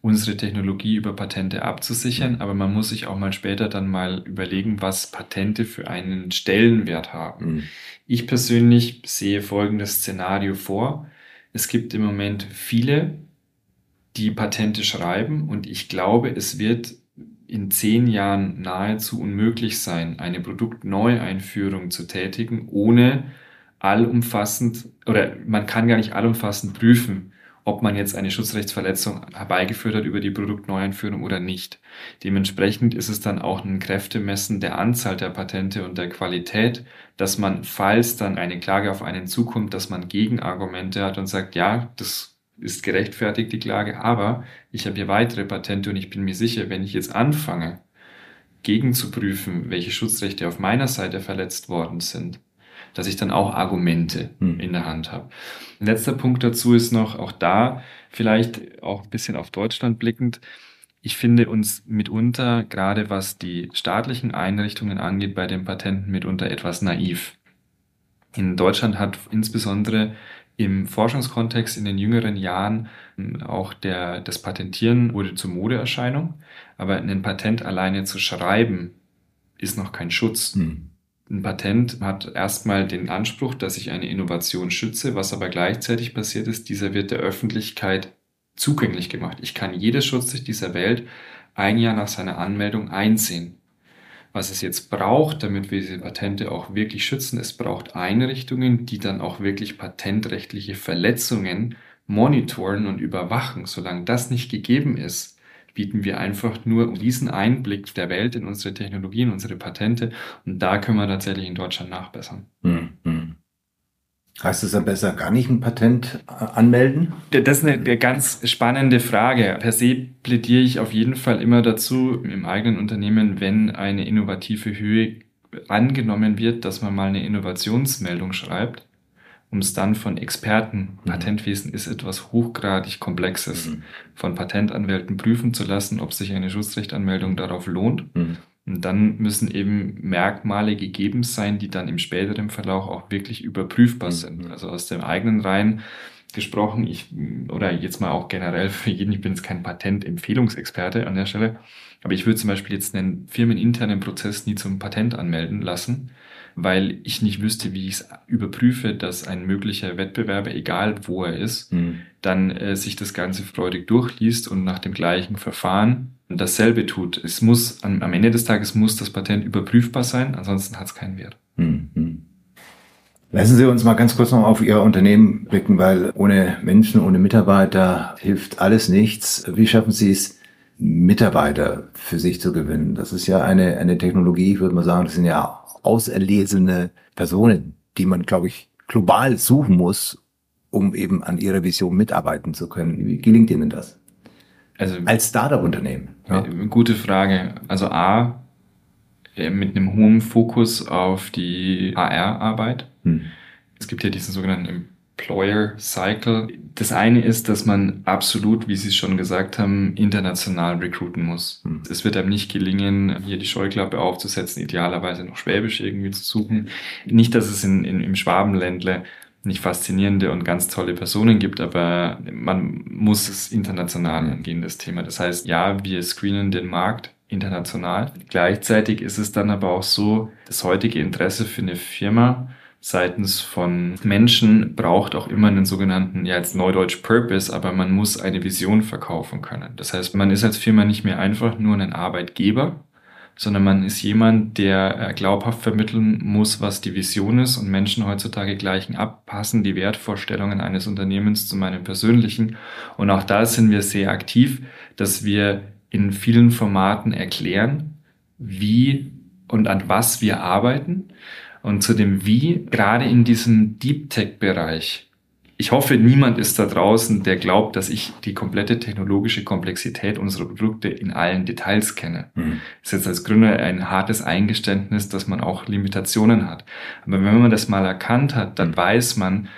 unsere Technologie über Patente abzusichern, aber man muss sich auch mal später dann mal überlegen, was Patente für einen Stellenwert haben. Hm. Ich persönlich sehe folgendes Szenario vor. Es gibt im Moment viele, die Patente schreiben und ich glaube, es wird in zehn Jahren nahezu unmöglich sein, eine Produktneueinführung zu tätigen, ohne allumfassend oder man kann gar nicht allumfassend prüfen, ob man jetzt eine Schutzrechtsverletzung herbeigeführt hat über die Produktneueinführung oder nicht. Dementsprechend ist es dann auch ein Kräftemessen der Anzahl der Patente und der Qualität, dass man, falls dann eine Klage auf einen zukommt, dass man Gegenargumente hat und sagt, ja, das ist gerechtfertigt, die Klage, aber ich habe hier weitere Patente und ich bin mir sicher, wenn ich jetzt anfange, gegenzuprüfen, welche Schutzrechte auf meiner Seite verletzt worden sind, dass ich dann auch Argumente Hm. in der Hand habe. Ein letzter Punkt dazu ist noch, auch da vielleicht auch ein bisschen auf Deutschland blickend, ich finde uns mitunter, gerade was die staatlichen Einrichtungen angeht, bei den Patenten mitunter etwas naiv. In Deutschland hat insbesondere im Forschungskontext in den jüngeren Jahren ähm, auch der, das Patentieren wurde zur Modeerscheinung, aber ein Patent alleine zu schreiben, ist noch kein Schutz. Hm. Ein Patent hat erstmal den Anspruch, dass ich eine Innovation schütze, was aber gleichzeitig passiert ist, dieser wird der Öffentlichkeit zugänglich gemacht. Ich kann jedes Schutzrecht dieser Welt ein Jahr nach seiner Anmeldung einsehen. Was es jetzt braucht, damit wir diese Patente auch wirklich schützen, es braucht Einrichtungen, die dann auch wirklich patentrechtliche Verletzungen monitoren und überwachen. Solange das nicht gegeben ist, bieten wir einfach nur diesen Einblick der Welt in unsere Technologien, unsere Patente und da können wir tatsächlich in Deutschland nachbessern. Hm. Hm. Heißt es dann besser gar nicht ein Patent äh, anmelden? Das ist eine ganz spannende Frage. Per se plädiere ich auf jeden Fall immer dazu, im eigenen Unternehmen, wenn eine innovative Höhe angenommen wird, dass man mal eine Innovationsmeldung schreibt, um es dann von Experten, Mhm. Patentwesen ist etwas hochgradig Komplexes, Mhm. von Patentanwälten prüfen zu lassen, ob sich eine Schutzrechtanmeldung darauf lohnt. Mhm. Und dann müssen eben Merkmale gegeben sein, die dann im späteren Verlauf auch wirklich überprüfbar Mhm. sind. Also aus dem eigenen Reihen gesprochen, ich, oder jetzt mal auch generell für jeden, ich bin jetzt kein Patentempfehlungsexperte an der Stelle, aber ich würde zum Beispiel jetzt einen firmeninternen Prozess nie zum Patent anmelden lassen, weil ich nicht wüsste, wie ich es überprüfe, dass ein möglicher Wettbewerber, egal wo er ist, Mhm. dann äh, sich das Ganze freudig durchliest und nach dem gleichen Verfahren dasselbe tut. Es muss, am, am Ende des Tages muss das Patent überprüfbar sein, ansonsten hat es keinen Wert. Mhm. Lassen Sie uns mal ganz kurz noch auf Ihr Unternehmen blicken, weil ohne Menschen, ohne Mitarbeiter hilft alles nichts. Wie schaffen Sie es, Mitarbeiter für sich zu gewinnen? Das ist ja eine, eine Technologie, ich würde mal sagen, das sind ja auserlesene Personen, die man, glaube ich, global suchen muss, um eben an ihrer Vision mitarbeiten zu können. Wie gelingt Ihnen das? Also Als Startup-Unternehmen. Ja. Äh, Gute Frage. Also A, äh, mit einem hohen Fokus auf die HR-Arbeit. Hm. Es gibt ja diesen sogenannten Employer Cycle. Das eine ist, dass man absolut, wie Sie es schon gesagt haben, international recruiten muss. Hm. Es wird einem nicht gelingen, hier die Scheuklappe aufzusetzen, idealerweise noch Schwäbisch irgendwie zu suchen. Nicht, dass es in, in, im Schwabenländle nicht faszinierende und ganz tolle Personen gibt, aber man muss es international angehen, das Thema. Das heißt, ja, wir screenen den Markt international. Gleichzeitig ist es dann aber auch so, das heutige Interesse für eine Firma seitens von Menschen braucht auch immer einen sogenannten, ja jetzt Neudeutsch Purpose, aber man muss eine Vision verkaufen können. Das heißt, man ist als Firma nicht mehr einfach nur ein Arbeitgeber, sondern man ist jemand, der äh, glaubhaft vermitteln muss, was die Vision ist und Menschen heutzutage gleichen abpassen, die Wertvorstellungen eines Unternehmens zu meinem persönlichen. Und auch da sind wir sehr aktiv, dass wir in vielen Formaten erklären, wie und an was wir arbeiten. Und zu dem Wie, gerade in diesem Deep Tech-Bereich, ich hoffe, niemand ist da draußen, der glaubt, dass ich die komplette technologische Komplexität unserer Produkte in allen Details kenne. Hm. Das ist jetzt als Gründer ein hartes Eingeständnis, dass man auch Limitationen hat. Aber wenn man das mal erkannt hat, dann weiß man,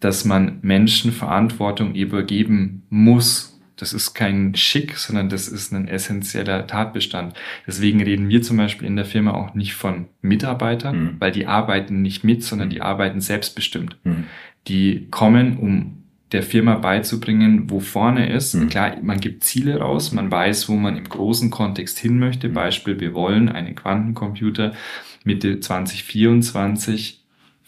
dass man Menschen Verantwortung übergeben muss. Das ist kein Schick, sondern das ist ein essentieller Tatbestand. Deswegen reden wir zum Beispiel in der Firma auch nicht von Mitarbeitern, Mhm. weil die arbeiten nicht mit, sondern die arbeiten selbstbestimmt Hm. die kommen, um der Firma beizubringen, wo vorne ist. Mhm. Klar, man gibt Ziele raus, man weiß, wo man im großen Kontext hin möchte. Mhm. Beispiel, wir wollen einen Quantencomputer Mitte 2024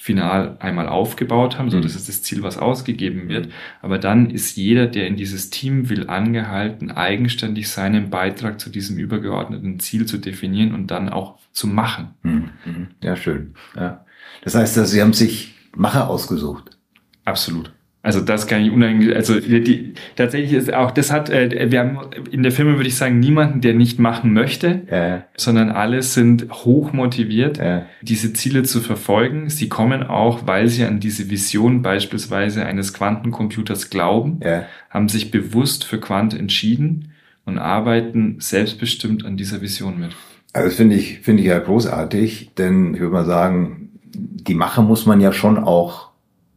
final einmal aufgebaut haben. So, Mhm. das ist das Ziel, was ausgegeben wird. Aber dann ist jeder, der in dieses Team will, angehalten, eigenständig seinen Beitrag zu diesem übergeordneten Ziel zu definieren und dann auch zu machen. Hm. Hm. Ja, schön. Ja. Das heißt, dass Sie haben sich Macher ausgesucht. Absolut. Also das kann ich uneingeschränkt, also die, tatsächlich ist auch, das hat, äh, wir haben in der Firma würde ich sagen, niemanden, der nicht machen möchte, Ja, sondern alle sind hoch motiviert, ja. diese Ziele zu verfolgen. Sie kommen auch, weil sie an diese Vision beispielsweise eines Quantencomputers glauben, ja. haben sich bewusst für Quant entschieden und arbeiten selbstbestimmt an dieser Vision mit. Also das finde ich, finde ich ja großartig, denn ich würde mal sagen, die Macher muss man ja schon auch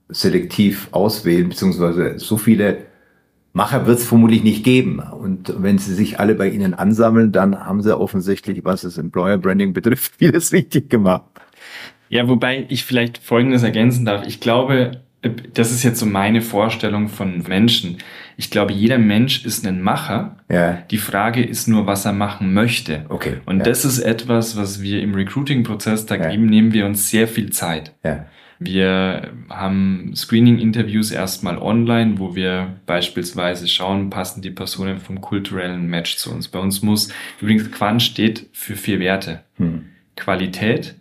selektiv auswählen, beziehungsweise so viele Macher wird es vermutlich nicht geben. Und wenn sie sich alle bei Ihnen ansammeln, dann haben sie offensichtlich, was das Employer Branding betrifft, vieles richtig gemacht. Ja, wobei ich vielleicht Folgendes ergänzen darf. Ich glaube, das ist jetzt so meine Vorstellung von Menschen. Ich glaube, jeder Mensch ist ein Macher. Ja, Die Frage ist nur, was er machen möchte. okay. Und ja. das ist etwas, was wir im Recruiting-Prozess, da Ja. geben, nehmen wir uns sehr viel Zeit. ja. Wir haben Screening-Interviews erstmal online, wo wir beispielsweise schauen, passen die Personen vom kulturellen Match zu uns. Bei uns muss, übrigens Quant steht für vier Werte. Hm. Qualität,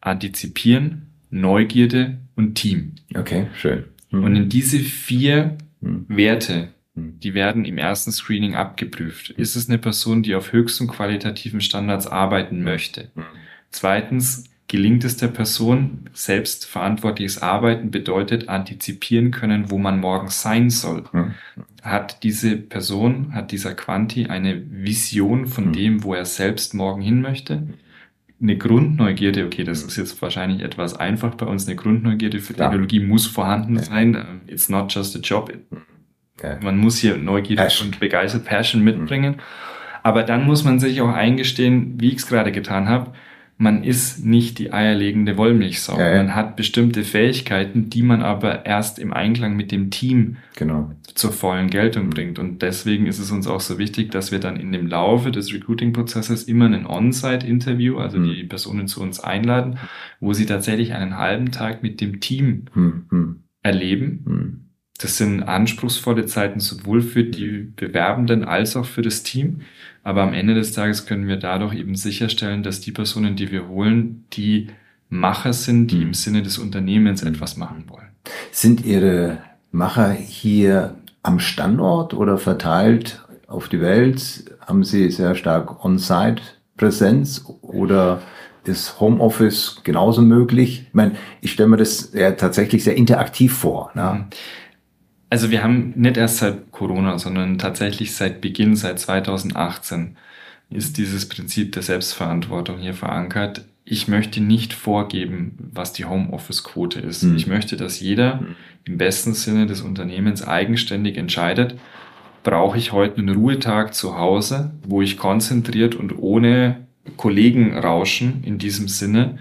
Antizipieren, Neugierde und Team. Okay, schön. Hm. Und in diese vier Hm. Werte, Hm. die werden im ersten Screening abgeprüft. Ist es eine Person, die auf höchsten qualitativen Standards arbeiten möchte? Hm. Zweitens, gelingt es der Person, selbstverantwortliches Arbeiten bedeutet antizipieren können, wo man morgen sein soll. Hm. Hat diese Person, hat dieser Quanti eine Vision von Hm. dem, wo er selbst morgen hin möchte? eine Grundneugierde, okay, das ist jetzt wahrscheinlich etwas einfach bei uns, eine Grundneugierde für Klar. Technologie muss vorhanden Ja. sein. It's not just a job. Ja. Man muss hier Neugierde Passion. und begeistert Passion mitbringen. Aber dann muss man sich auch eingestehen, wie ich es gerade getan habe, man ist nicht die eierlegende Wollmilchsau. Ja, ja. Man hat bestimmte Fähigkeiten, die man aber erst im Einklang mit dem Team Genau. zur vollen Geltung bringt. Und deswegen ist es uns auch so wichtig, dass wir dann in dem Laufe des Recruiting-Prozesses immer ein On-Site-Interview, also Mhm. die Personen zu uns einladen, wo sie tatsächlich einen halben Tag mit dem Team Hm, hm, erleben. hm. Das sind anspruchsvolle Zeiten sowohl für die Bewerbenden als auch für das Team. Aber am Ende des Tages können wir dadurch eben sicherstellen, dass die Personen, die wir holen, die Macher sind, die Mhm. im Sinne des Unternehmens etwas machen wollen. Sind Ihre Macher hier am Standort oder verteilt auf die Welt? Haben Sie sehr stark On-Site-Präsenz oder ist Homeoffice genauso möglich? Ich meine, ich stelle mir das ja tatsächlich sehr interaktiv vor. Ne? Also wir haben nicht erst seit Corona, sondern tatsächlich seit Beginn, seit 2018 ist dieses Prinzip der Selbstverantwortung hier verankert. Ich möchte nicht vorgeben, was die Homeoffice-Quote ist. Hm. Ich möchte, dass jeder im besten Sinne des Unternehmens eigenständig entscheidet, brauche ich heute einen Ruhetag zu Hause, wo ich konzentriert und ohne Kollegenrauschen in diesem Sinne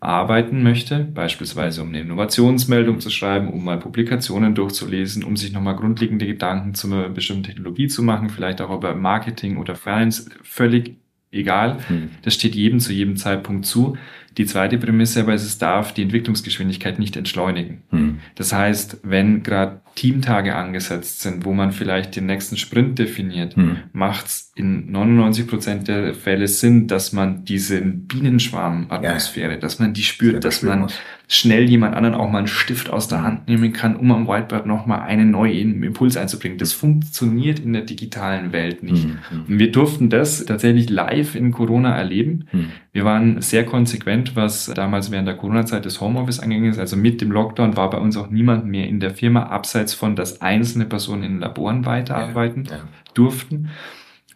arbeiten möchte, beispielsweise um eine Innovationsmeldung zu schreiben, um mal Publikationen durchzulesen, um sich nochmal grundlegende Gedanken zu einer bestimmten Technologie zu machen, vielleicht auch über Marketing oder Finance, völlig egal. Hm. Das steht jedem zu jedem Zeitpunkt zu. Die zweite Prämisse aber ist, es darf die Entwicklungsgeschwindigkeit nicht entschleunigen. Hm. Das heißt, wenn gerade Teamtage angesetzt sind, wo man vielleicht den nächsten Sprint definiert, Hm. macht es in 99 Prozent der Fälle Sinn, dass man diese Bienenschwarm-Atmosphäre, dass man die spürt, dass man muss. schnell jemand anderen auch mal einen Stift aus der Hand nehmen kann, um am Whiteboard nochmal einen neuen Impuls einzubringen. Das funktioniert in der digitalen Welt nicht. Hm. Hm. Und wir durften das tatsächlich live in Corona erleben. Hm. Wir waren sehr konsequent, was damals während der Corona-Zeit des Homeoffice angegangen ist. Also mit dem Lockdown war bei uns auch niemand mehr in der Firma, abseits von, dass einzelne Personen in Laboren weiterarbeiten Ja. durften.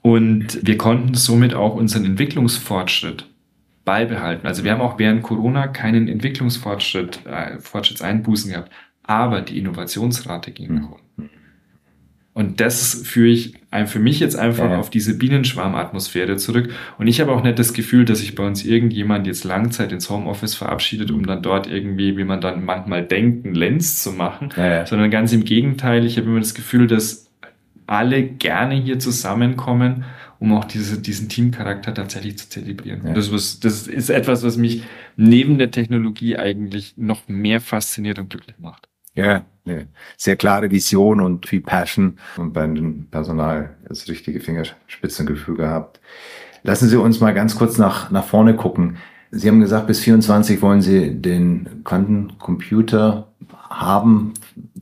Und wir konnten somit auch unseren Entwicklungsfortschritt beibehalten. Also wir haben auch während Corona keinen Entwicklungsfortschritt, äh, Fortschrittseinbußen gehabt. Aber die Innovationsrate ging nach unten. Und das führe ich für mich jetzt einfach Ja, auf diese Bienenschwarmatmosphäre zurück. Und ich habe auch nicht das Gefühl, dass sich bei uns irgendjemand jetzt Langzeit ins Homeoffice verabschiedet, um dann dort irgendwie, wie man dann manchmal denkt, einen Lenz zu machen. Ja, ja. Sondern ganz im Gegenteil, ich habe immer das Gefühl, dass alle gerne hier zusammenkommen, um auch diese, diesen Teamcharakter tatsächlich zu zelebrieren. Ja. Das, was, das ist etwas, was mich neben der Technologie eigentlich noch mehr fasziniert und glücklich macht. Ja, eine sehr klare Vision und viel Passion und bei dem Personal das richtige Fingerspitzengefühl gehabt. Lassen Sie uns mal ganz kurz nach, nach vorne gucken. Sie haben gesagt, bis 24 wollen Sie den Quantencomputer haben,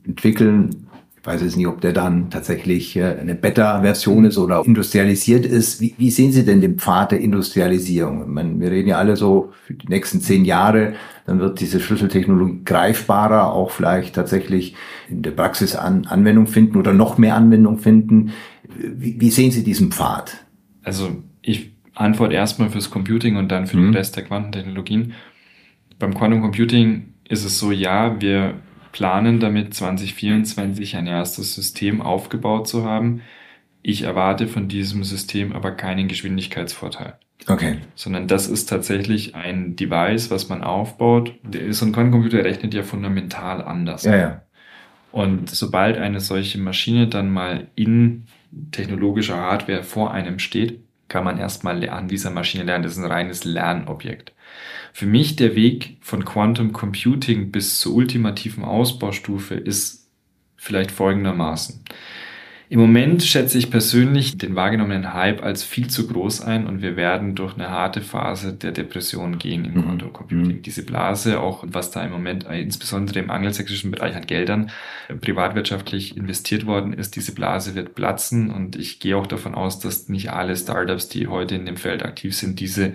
entwickeln. Ich weiß jetzt nicht, ob der dann tatsächlich äh, eine Beta-Version ist oder industrialisiert ist. Wie, wie sehen Sie denn den Pfad der Industrialisierung? Ich meine, wir reden ja alle so für die nächsten zehn Jahre, dann wird diese Schlüsseltechnologie greifbarer, auch vielleicht tatsächlich in der Praxis an, Anwendung finden oder noch mehr Anwendung finden. Wie, wie sehen Sie diesen Pfad? Also ich antworte erstmal fürs Computing und dann für Mhm. den Rest der Quantentechnologien. Beim Quantum Computing ist es so, ja, wir planen damit 2024 ein erstes System aufgebaut zu haben. Ich erwarte von diesem System aber keinen Geschwindigkeitsvorteil, Okay. sondern das ist tatsächlich ein Device, was man aufbaut. Der- So ein Quantencomputer rechnet ja fundamental anders. Ja, ja. Und sobald eine solche Maschine dann mal in technologischer Hardware vor einem steht, kann man erstmal an dieser Maschine lernen. Das ist ein reines Lernobjekt. Für mich der Weg von Quantum Computing bis zur ultimativen Ausbaustufe ist vielleicht folgendermaßen. Im Moment schätze ich persönlich den wahrgenommenen Hype als viel zu groß ein und wir werden durch eine harte Phase der Depression gehen im Mhm. Quantum Computing. Mhm. Diese Blase, auch was da im Moment äh, insbesondere im angelsächsischen Bereich an Geldern äh, privatwirtschaftlich investiert worden ist, diese Blase wird platzen und ich gehe auch davon aus, dass nicht alle Startups, die heute in dem Feld aktiv sind, diese,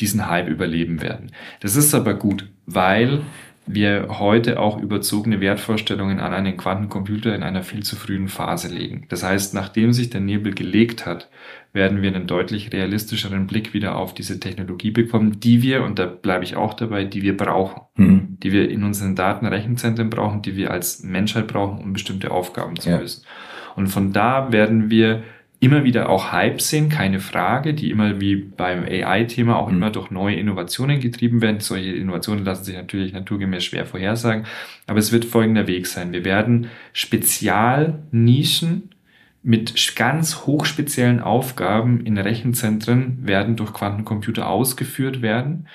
diesen Hype überleben werden. Das ist aber gut, weil wir heute auch überzogene Wertvorstellungen an einen Quantencomputer in einer viel zu frühen Phase legen. Das heißt, nachdem sich der Nebel gelegt hat, werden wir einen deutlich realistischeren Blick wieder auf diese Technologie bekommen, die wir, und da bleibe ich auch dabei, die wir brauchen, mhm. die wir in unseren Datenrechenzentren brauchen, die wir als Menschheit brauchen, um bestimmte Aufgaben zu lösen. Und von da werden wir immer wieder auch Hype sehen, keine Frage, die immer wie beim AI-Thema auch mhm. immer durch neue Innovationen getrieben werden. Solche Innovationen lassen sich natürlich naturgemäß schwer vorhersagen, aber es wird folgender Weg sein. Wir werden Spezialnischen mit ganz hochspeziellen Aufgaben in Rechenzentren werden durch Quantencomputer ausgeführt werden.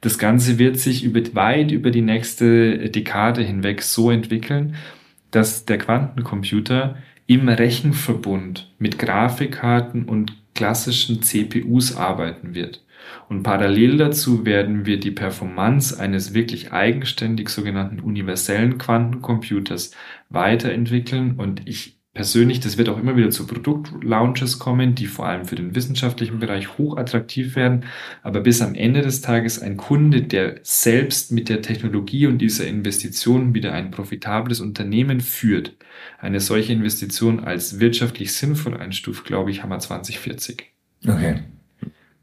Das Ganze wird sich über, weit über die nächste Dekade hinweg so entwickeln, dass der Quantencomputer im Rechenverbund mit Grafikkarten und klassischen CPUs arbeiten wird. Und parallel dazu werden wir die Performance eines wirklich eigenständig sogenannten universellen Quantencomputers weiterentwickeln. Und ich persönlich, das wird auch immer wieder zu Produktlaunches kommen, die vor allem für den wissenschaftlichen Bereich hochattraktiv werden. Aber bis am Ende des Tages ein Kunde, der selbst mit der Technologie und dieser Investition wieder ein profitables Unternehmen führt, eine solche Investition als wirtschaftlich sinnvoll einstuft, glaube ich, haben wir 2040. Okay.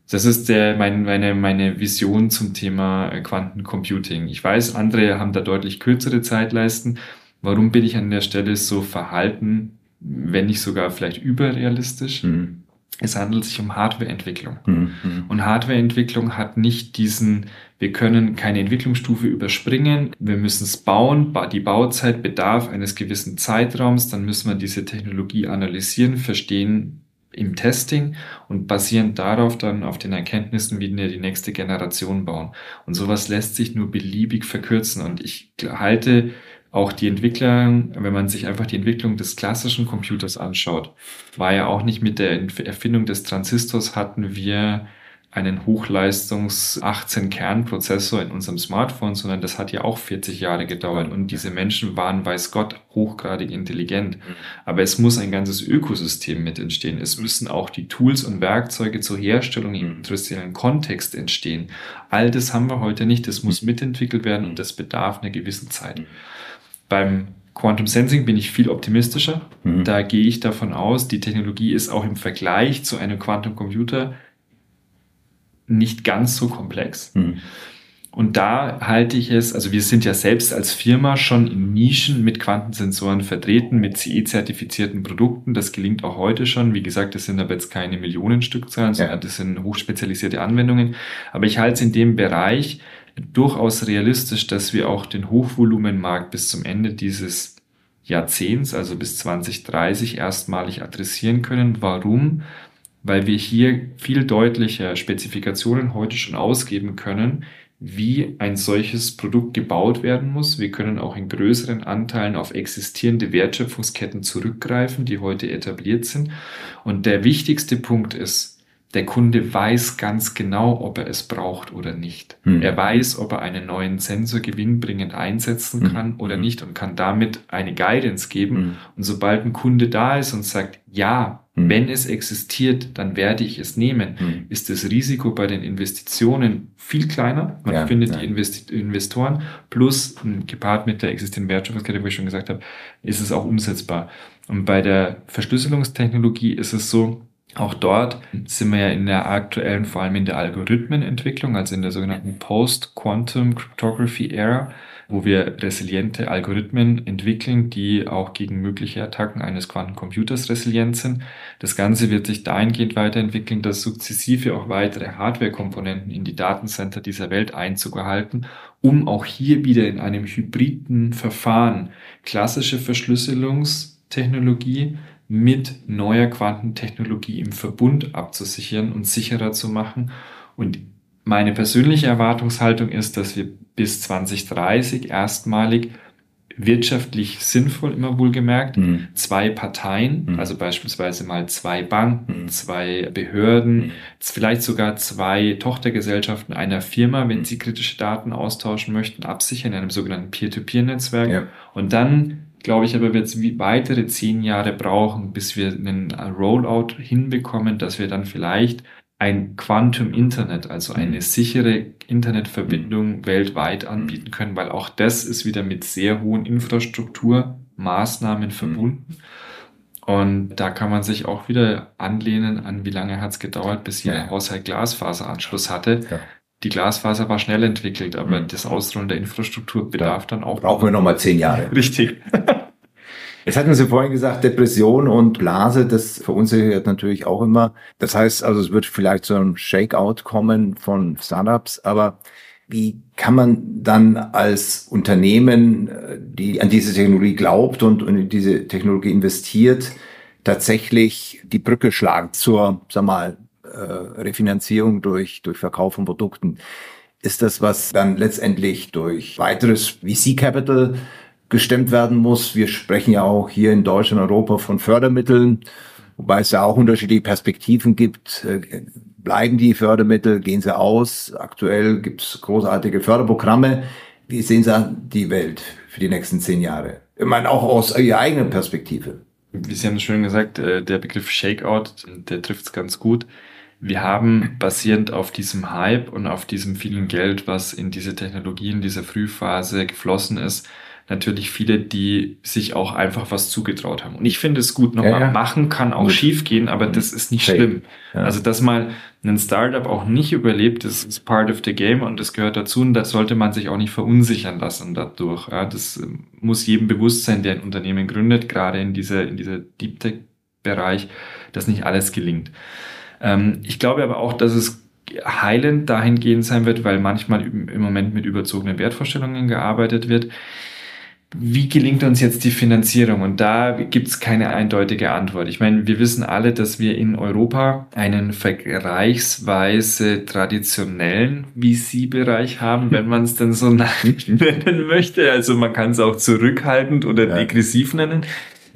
Das ist der, mein, meine, meine Vision zum Thema Quantencomputing. Ich weiß, andere haben da deutlich kürzere Zeitleisten. Warum bin ich an der Stelle so verhalten? Wenn nicht sogar vielleicht überrealistisch. Mhm. Es handelt sich um Hardwareentwicklung. Mhm. mhm. Und Hardwareentwicklung hat nicht diesen, wir können keine Entwicklungsstufe überspringen, wir müssen es bauen, die Bauzeit bedarf eines gewissen Zeitraums, dann müssen wir diese Technologie analysieren, verstehen im Testing und basierend darauf dann auf den Erkenntnissen wieder die nächste Generation bauen. Und sowas lässt sich nur beliebig verkürzen. Und ich halte auch die Entwicklung, wenn man sich einfach die Entwicklung des klassischen Computers anschaut, war ja auch nicht mit der Erfindung des Transistors hatten wir einen Hochleistungs 18 Kernprozessor in unserem Smartphone, sondern das hat ja auch 40 Jahre gedauert und diese Menschen waren, weiß Gott, hochgradig intelligent. Aber es muss ein ganzes Ökosystem mit entstehen. Es müssen auch die Tools und Werkzeuge zur Herstellung im industriellen Kontext entstehen. All das haben wir heute nicht. Das muss mitentwickelt werden und das bedarf einer gewissen Zeit. Beim Quantum Sensing bin ich viel optimistischer. Mhm. Da gehe ich davon aus, die Technologie ist auch im Vergleich zu einem Quantum Computer nicht ganz so komplex. Mhm. Und da halte ich es, also wir sind ja selbst als Firma schon in Nischen mit Quantensensoren vertreten, mit CE-zertifizierten Produkten. Das gelingt auch heute schon. Wie gesagt, das sind aber jetzt keine Millionenstückzahlen, sondern ja. das sind hochspezialisierte Anwendungen. Aber ich halte es in dem Bereich durchaus realistisch, dass wir auch den Hochvolumenmarkt bis zum Ende dieses Jahrzehnts, also bis 2030, erstmalig adressieren können. Warum? Weil wir hier viel deutlicher Spezifikationen heute schon ausgeben können, wie ein solches Produkt gebaut werden muss. Wir können auch in größeren Anteilen auf existierende Wertschöpfungsketten zurückgreifen, die heute etabliert sind. Und der wichtigste Punkt ist, der Kunde weiß ganz genau, ob er es braucht oder nicht. Hm. Er weiß, ob er einen neuen Sensor gewinnbringend einsetzen hm. kann oder hm. nicht und kann damit eine Guidance geben. Hm. Und sobald ein Kunde da ist und sagt, ja, hm. wenn es existiert, dann werde ich es nehmen, hm. ist das Risiko bei den Investitionen viel kleiner. Man ja, findet ja. die Invest Investoren plus gepaart mit der existierenden Wertschöpfungskette, wo ich schon gesagt habe, ist es auch umsetzbar. Und bei der Verschlüsselungstechnologie ist es so, auch dort sind wir ja in der aktuellen, vor allem in der Algorithmenentwicklung, also in der sogenannten Post-Quantum Cryptography Era, wo wir resiliente Algorithmen entwickeln, die auch gegen mögliche Attacken eines Quantencomputers resilient sind. Das Ganze wird sich dahingehend weiterentwickeln, dass sukzessive auch weitere Hardware-Komponenten in die Datencenter dieser Welt Einzug erhalten, um auch hier wieder in einem hybriden Verfahren klassische Verschlüsselungstechnologie mit neuer Quantentechnologie im Verbund abzusichern und sicherer zu machen. Und meine persönliche Erwartungshaltung ist, dass wir bis 2030 erstmalig wirtschaftlich sinnvoll, immer wohlgemerkt, mhm. zwei Parteien, mhm. also beispielsweise mal zwei Banken, mhm. zwei Behörden, mhm. vielleicht sogar zwei Tochtergesellschaften einer Firma, wenn mhm. sie kritische Daten austauschen möchten, absichern in einem sogenannten Peer-to-Peer-Netzwerk. Ja. Und dann glaube ich aber, wird es weitere zehn Jahre brauchen, bis wir einen Rollout hinbekommen, dass wir dann vielleicht ein Quantum Internet, also eine sichere Internetverbindung weltweit anbieten können, weil auch das ist wieder mit sehr hohen Infrastrukturmaßnahmen verbunden. Und da kann man sich auch wieder anlehnen an, wie lange hat es gedauert, bis hier ein Haushalt Glasfaseranschluss hatte. Ja. Die Glasfaser war schnell entwickelt, aber mhm. das Ausrollen der Infrastruktur bedarf dann auch. Brauchen wir nochmal zehn Jahre. Richtig. Jetzt hatten Sie vorhin gesagt, Depression und Blase, das verunsichert natürlich auch immer. Das heißt also, es wird vielleicht so ein Shakeout kommen von Startups, aber wie kann man dann als Unternehmen, die an diese Technologie glaubt und, in diese Technologie investiert, tatsächlich die Brücke schlagen zur, sag mal, äh, Refinanzierung durch, durch Verkauf von Produkten? Ist das, was dann letztendlich durch weiteres VC-Capital gestemmt werden muss. Wir sprechen ja auch hier in Deutschland, Europa von Fördermitteln, wobei es ja auch unterschiedliche Perspektiven gibt. Äh, bleiben die Fördermittel, gehen sie aus? Aktuell gibt es großartige Förderprogramme. Wie sehen Sie die Welt für die nächsten zehn Jahre? Ich meine, auch aus Ihrer eigenen Perspektive. Wie Sie haben schön gesagt, äh, der Begriff Shakeout, der trifft es ganz gut. Wir haben basierend auf diesem Hype und auf diesem vielen Geld, was in diese Technologie in dieser Frühphase geflossen ist, natürlich viele, die sich auch einfach was zugetraut haben. Und ich finde es gut, nochmal ja, ja. machen kann auch schief gehen, aber das ist nicht schlimm. Ja. Also, dass mal ein Startup auch nicht überlebt, das ist part of the game und das gehört dazu und da sollte man sich auch nicht verunsichern lassen dadurch. Das ähm, muss jedem bewusst sein, der ein Unternehmen gründet, gerade in dieser, in dieser Deep Tech Bereich, dass nicht alles gelingt. Ähm, ich glaube aber auch, dass es heilend dahingehend sein wird, weil manchmal im Moment mit überzogenen Wertvorstellungen gearbeitet wird. Wie gelingt uns jetzt die Finanzierung? Und da gibt es keine eindeutige Antwort. Ich meine, wir wissen alle, dass wir in Europa einen vergleichsweise traditionellen VC-Bereich haben, wenn man es denn so nennen möchte. Also man kann es auch zurückhaltend oder ja. degressiv nennen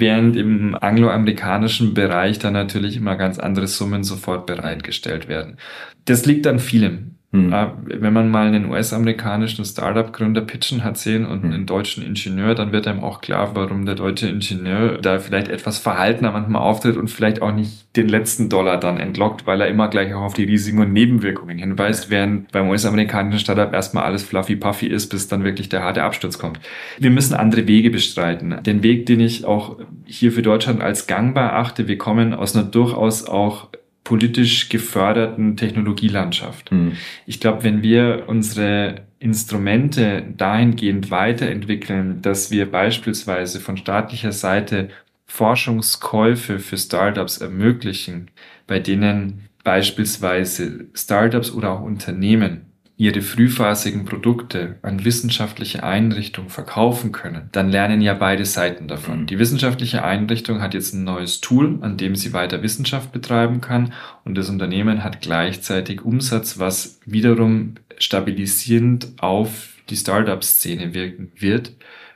während im angloamerikanischen Bereich dann natürlich immer ganz andere Summen sofort bereitgestellt werden. Das liegt an vielem. Hm. Wenn man mal einen US-amerikanischen Startup-Gründer pitchen hat sehen und hm. einen deutschen Ingenieur, dann wird einem auch klar, warum der deutsche Ingenieur da vielleicht etwas verhaltener manchmal auftritt und vielleicht auch nicht den letzten Dollar dann entlockt, weil er immer gleich auch auf die Risiken und Nebenwirkungen hinweist, während beim US-amerikanischen Startup erstmal alles fluffy-puffy ist, bis dann wirklich der harte Absturz kommt. Wir müssen andere Wege bestreiten. Den Weg, den ich auch hier für Deutschland als gangbar achte, wir kommen aus einer durchaus auch politisch geförderten Technologielandschaft. Mhm. Ich glaube, wenn wir unsere Instrumente dahingehend weiterentwickeln, dass wir beispielsweise von staatlicher Seite Forschungskäufe für Startups ermöglichen, bei denen beispielsweise Startups oder auch Unternehmen ihre frühphasigen Produkte an wissenschaftliche Einrichtungen verkaufen können, dann lernen ja beide Seiten davon. Mhm. Die wissenschaftliche Einrichtung hat jetzt ein neues Tool, an dem sie weiter Wissenschaft betreiben kann und das Unternehmen hat gleichzeitig Umsatz, was wiederum stabilisierend auf die Startup-Szene wirken wird,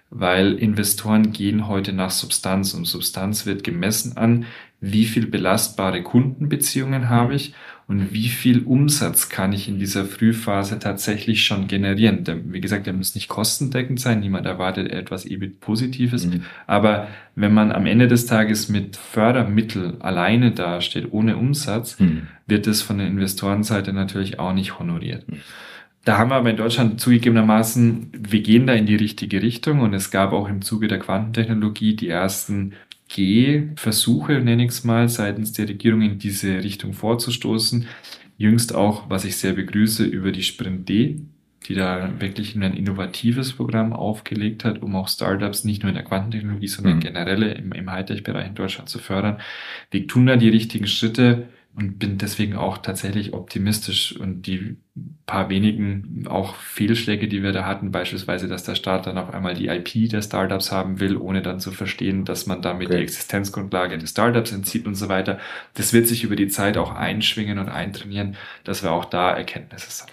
weil Investoren gehen heute nach Substanz und Substanz wird gemessen an, wie viel belastbare Kundenbeziehungen habe ich und wie viel Umsatz kann ich in dieser Frühphase tatsächlich schon generieren. Wie gesagt, der muss nicht kostendeckend sein, niemand erwartet etwas EBIT Positives, mhm. aber wenn man am Ende des Tages mit Fördermittel alleine dasteht, ohne Umsatz, mhm. wird es von der Investorenseite natürlich auch nicht honoriert. Mhm. Da haben wir aber in Deutschland zugegebenermaßen, wir gehen da in die richtige Richtung und es gab auch im Zuge der Quantentechnologie die ersten Gehversuche, nenne ich es mal, seitens der Regierung in diese Richtung vorzustoßen. Jüngst auch, was ich sehr begrüße, über die Sprint D, die da wirklich ein innovatives Programm aufgelegt hat, um auch Startups nicht nur in der Quantentechnologie, sondern mhm. generell im, im Hightech-Bereich in Deutschland zu fördern. Wir tun da die richtigen Schritte und bin deswegen auch tatsächlich optimistisch und die paar wenigen auch Fehlschläge, die wir da hatten, beispielsweise, dass der Staat dann auf einmal die IP der Startups haben will, ohne dann zu verstehen, dass man damit okay. die Existenzgrundlage des Startups entzieht und so weiter. Das wird sich über die Zeit auch einschwingen und eintrainieren, dass wir auch da Erkenntnisse haben.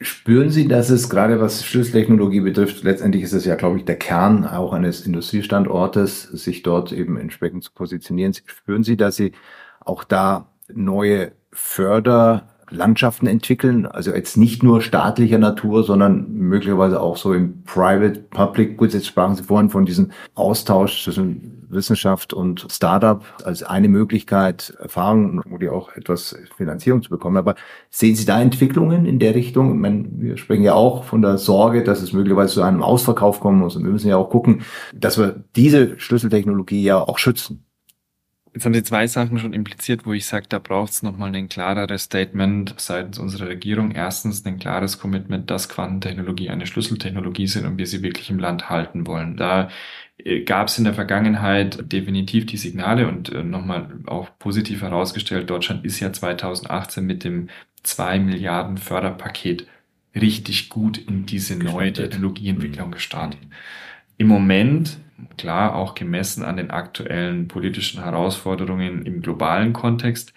Spüren Sie, dass es gerade was Schlüsseltechnologie betrifft, letztendlich ist es ja, glaube ich, der Kern auch eines Industriestandortes, sich dort eben entsprechend zu positionieren. Spüren Sie, dass Sie auch da neue Förder Landschaften entwickeln, also jetzt nicht nur staatlicher Natur, sondern möglicherweise auch so im Private, Public, gut, jetzt sprachen Sie vorhin von diesem Austausch zwischen Wissenschaft und Startup als eine Möglichkeit, Erfahrung oder auch etwas Finanzierung zu bekommen. Aber sehen Sie da Entwicklungen in der Richtung? Ich meine, wir sprechen ja auch von der Sorge, dass es möglicherweise zu einem Ausverkauf kommen muss. Und wir müssen ja auch gucken, dass wir diese Schlüsseltechnologie ja auch schützen. Jetzt haben Sie zwei Sachen schon impliziert, wo ich sage, da braucht es nochmal ein klareres Statement seitens unserer Regierung. Erstens ein klares Commitment, dass Quantentechnologie eine Schlüsseltechnologie sind und wir sie wirklich im Land halten wollen. Da äh, gab es in der Vergangenheit definitiv die Signale und äh, nochmal auch positiv herausgestellt, Deutschland ist ja 2018 mit dem 2 Milliarden Förderpaket richtig gut in diese neue Technologieentwicklung gestartet. Im Moment klar auch gemessen an den aktuellen politischen Herausforderungen im globalen Kontext,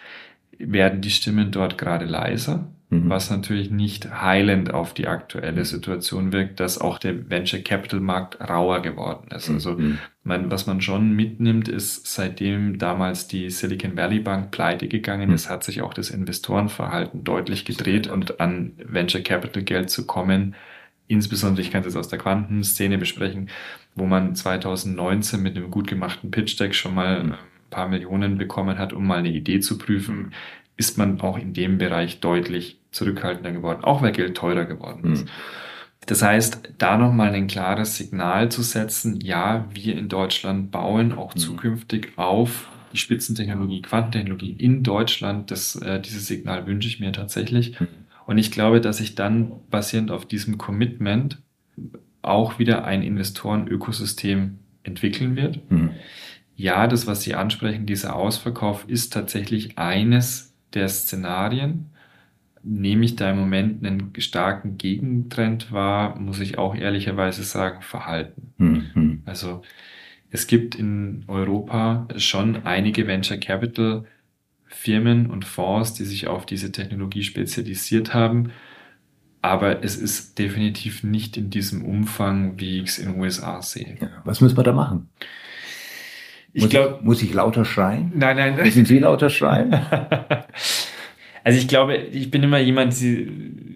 werden die Stimmen dort gerade leiser, mhm. was natürlich nicht heilend auf die aktuelle Situation wirkt, dass auch der Venture Capital Markt rauer geworden ist. Also mhm. man, was man schon mitnimmt, ist, seitdem damals die Silicon Valley Bank pleite gegangen ist, mhm. hat sich auch das Investorenverhalten deutlich gedreht und an Venture Capital Geld zu kommen, insbesondere, ich kann es jetzt aus der Quantenszene besprechen, wo man 2019 mit einem gut gemachten Pitch-Deck schon mal mhm. ein paar Millionen bekommen hat, um mal eine Idee zu prüfen, ist man auch in dem Bereich deutlich zurückhaltender geworden, auch weil Geld teurer geworden ist. Mhm. Das heißt, da nochmal ein klares Signal zu setzen, ja, wir in Deutschland bauen auch mhm. zukünftig auf die Spitzentechnologie, Quantentechnologie in Deutschland. Das, äh, dieses Signal wünsche ich mir tatsächlich. Mhm. Und ich glaube, dass sich dann basierend auf diesem Commitment auch wieder ein Investorenökosystem entwickeln wird. Mhm. Ja, das, was Sie ansprechen, dieser Ausverkauf ist tatsächlich eines der Szenarien. Nehme ich da im Moment einen starken Gegentrend wahr, muss ich auch ehrlicherweise sagen, verhalten. Mhm. Also es gibt in Europa schon einige Venture Capital Firmen und Fonds, die sich auf diese Technologie spezialisiert haben. Aber es ist definitiv nicht in diesem Umfang, wie ich es in den USA sehe. Ja, was müssen wir da machen? Ich muss, glaub, ich, muss ich lauter schreien? Nein, nein. Müssen Sie lauter schreien? also ich glaube, ich bin immer jemand, die,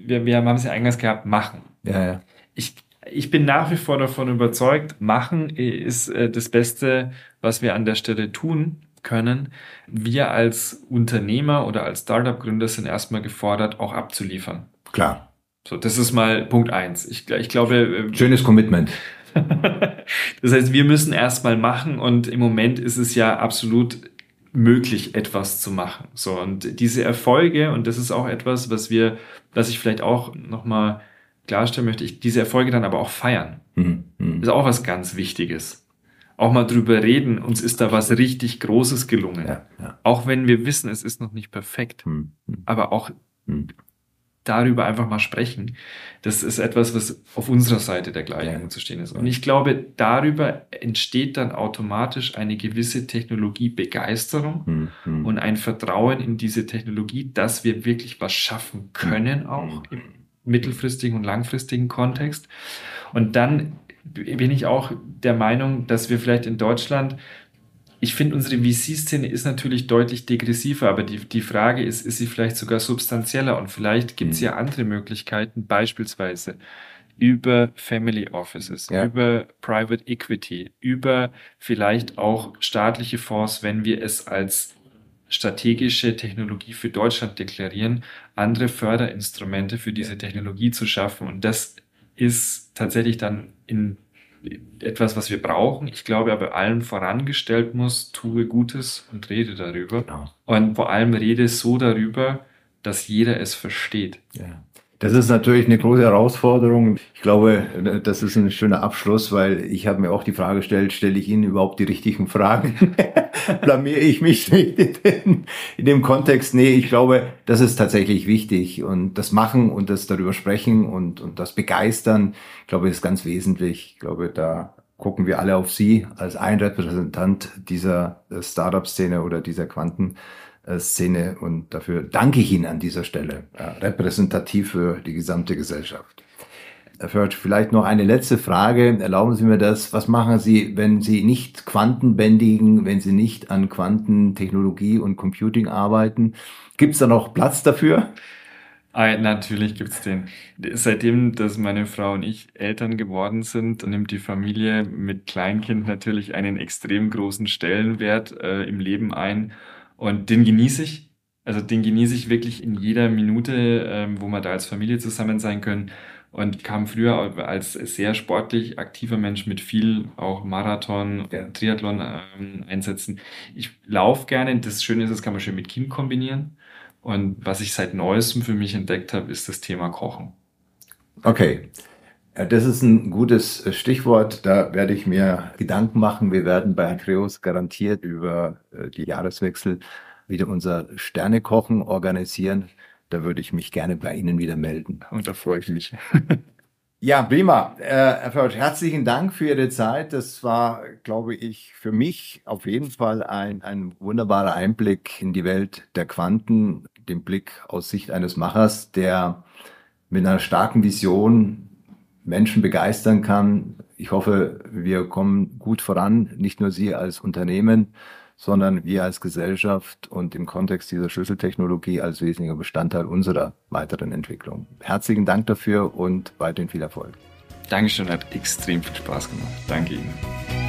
wir, wir haben es ja eingangs gehabt, machen. Ja, ja. Ich, ich bin nach wie vor davon überzeugt, machen ist äh, das Beste, was wir an der Stelle tun können. Wir als Unternehmer oder als Startup-Gründer sind erstmal gefordert, auch abzuliefern. Klar. So, das ist mal Punkt eins. Ich, ich glaube. Äh, Schönes Commitment. das heißt, wir müssen erstmal machen und im Moment ist es ja absolut möglich, etwas zu machen. So, und diese Erfolge, und das ist auch etwas, was wir, was ich vielleicht auch nochmal klarstellen möchte, ich diese Erfolge dann aber auch feiern. Mhm. mhm. Ist auch was ganz Wichtiges auch mal drüber reden, uns ist da was richtig Großes gelungen. Ja, ja. Auch wenn wir wissen, es ist noch nicht perfekt. Hm, hm. Aber auch hm. Darüber einfach mal sprechen. Das ist etwas, was auf unserer Seite der Gleichung ja. zu stehen ist. Und ich glaube, darüber entsteht dann automatisch eine gewisse Technologiebegeisterung hm, hm. und ein Vertrauen in diese Technologie, dass wir wirklich was schaffen können, auch im mittelfristigen und langfristigen Kontext. Und dann bin ich auch der Meinung, dass wir vielleicht in Deutschland, ich finde, unsere VC-Szene ist natürlich deutlich degressiver, aber die, die Frage ist, ist sie vielleicht sogar substanzieller und vielleicht gibt es mhm. ja andere Möglichkeiten, beispielsweise über Family Offices, ja. über Private Equity, über vielleicht auch staatliche Fonds, wenn wir es als strategische Technologie für Deutschland deklarieren, andere Förderinstrumente für diese Technologie zu schaffen. Und das ist tatsächlich dann in etwas, was wir brauchen. Ich glaube aber allen vorangestellt muss, tue Gutes und rede darüber. Genau. Und vor allem rede so darüber, dass jeder es versteht. Ja. Das ist natürlich eine große Herausforderung. Ich glaube, das ist ein schöner Abschluss, weil ich habe mir auch die Frage gestellt, stelle ich Ihnen überhaupt die richtigen Fragen? Blamiere ich mich nicht in, in, dem Kontext? Nee, ich glaube, das ist tatsächlich wichtig. Und das Machen und das darüber sprechen und, und das Begeistern, ich glaube, ist ganz wesentlich. Ich glaube, da gucken wir alle auf Sie als ein Repräsentant dieser Startup-Szene oder dieser Quanten. Szene und dafür danke ich Ihnen an dieser Stelle, repräsentativ für die gesamte Gesellschaft. Herr Förtsch, vielleicht noch eine letzte Frage. Erlauben Sie mir das. Was machen Sie, wenn Sie nicht quantenbändigen, wenn Sie nicht an Quantentechnologie und Computing arbeiten? Gibt es da noch Platz dafür? Ah, natürlich gibt's den. Seitdem, dass meine Frau und ich Eltern geworden sind, nimmt die Familie mit Kleinkind natürlich einen extrem großen Stellenwert äh, im Leben ein. Und den genieße ich. Also den genieße ich wirklich in jeder Minute, ähm, wo wir da als Familie zusammen sein können. Und kam früher als sehr sportlich aktiver Mensch mit viel auch Marathon. Triathlon ähm, einsetzen. Ich laufe gerne. Das Schöne ist, das kann man schön mit Kind kombinieren. Und was ich seit neuestem für mich entdeckt habe, ist das Thema Kochen. Okay. Das ist ein gutes Stichwort. Da werde ich mir Gedanken machen. Wir werden bei Acreus garantiert über äh, die Jahreswechsel wieder unser Sternekochen organisieren. Da würde ich mich gerne bei Ihnen wieder melden. Und da freue ich mich. Ja, prima. Äh, Herr Försch, herzlichen Dank für Ihre Zeit. Das war, glaube ich, für mich auf jeden Fall ein, ein wunderbarer Einblick in die Welt der Quanten, den Blick aus Sicht eines Machers, der mit einer starken Vision Menschen begeistern kann. Ich hoffe, wir kommen gut voran, nicht nur Sie als Unternehmen, sondern wir als Gesellschaft und im Kontext dieser Schlüsseltechnologie als wesentlicher Bestandteil unserer weiteren Entwicklung. Herzlichen Dank dafür und weiterhin viel Erfolg. Dankeschön, hat extrem viel Spaß gemacht. Danke Ihnen.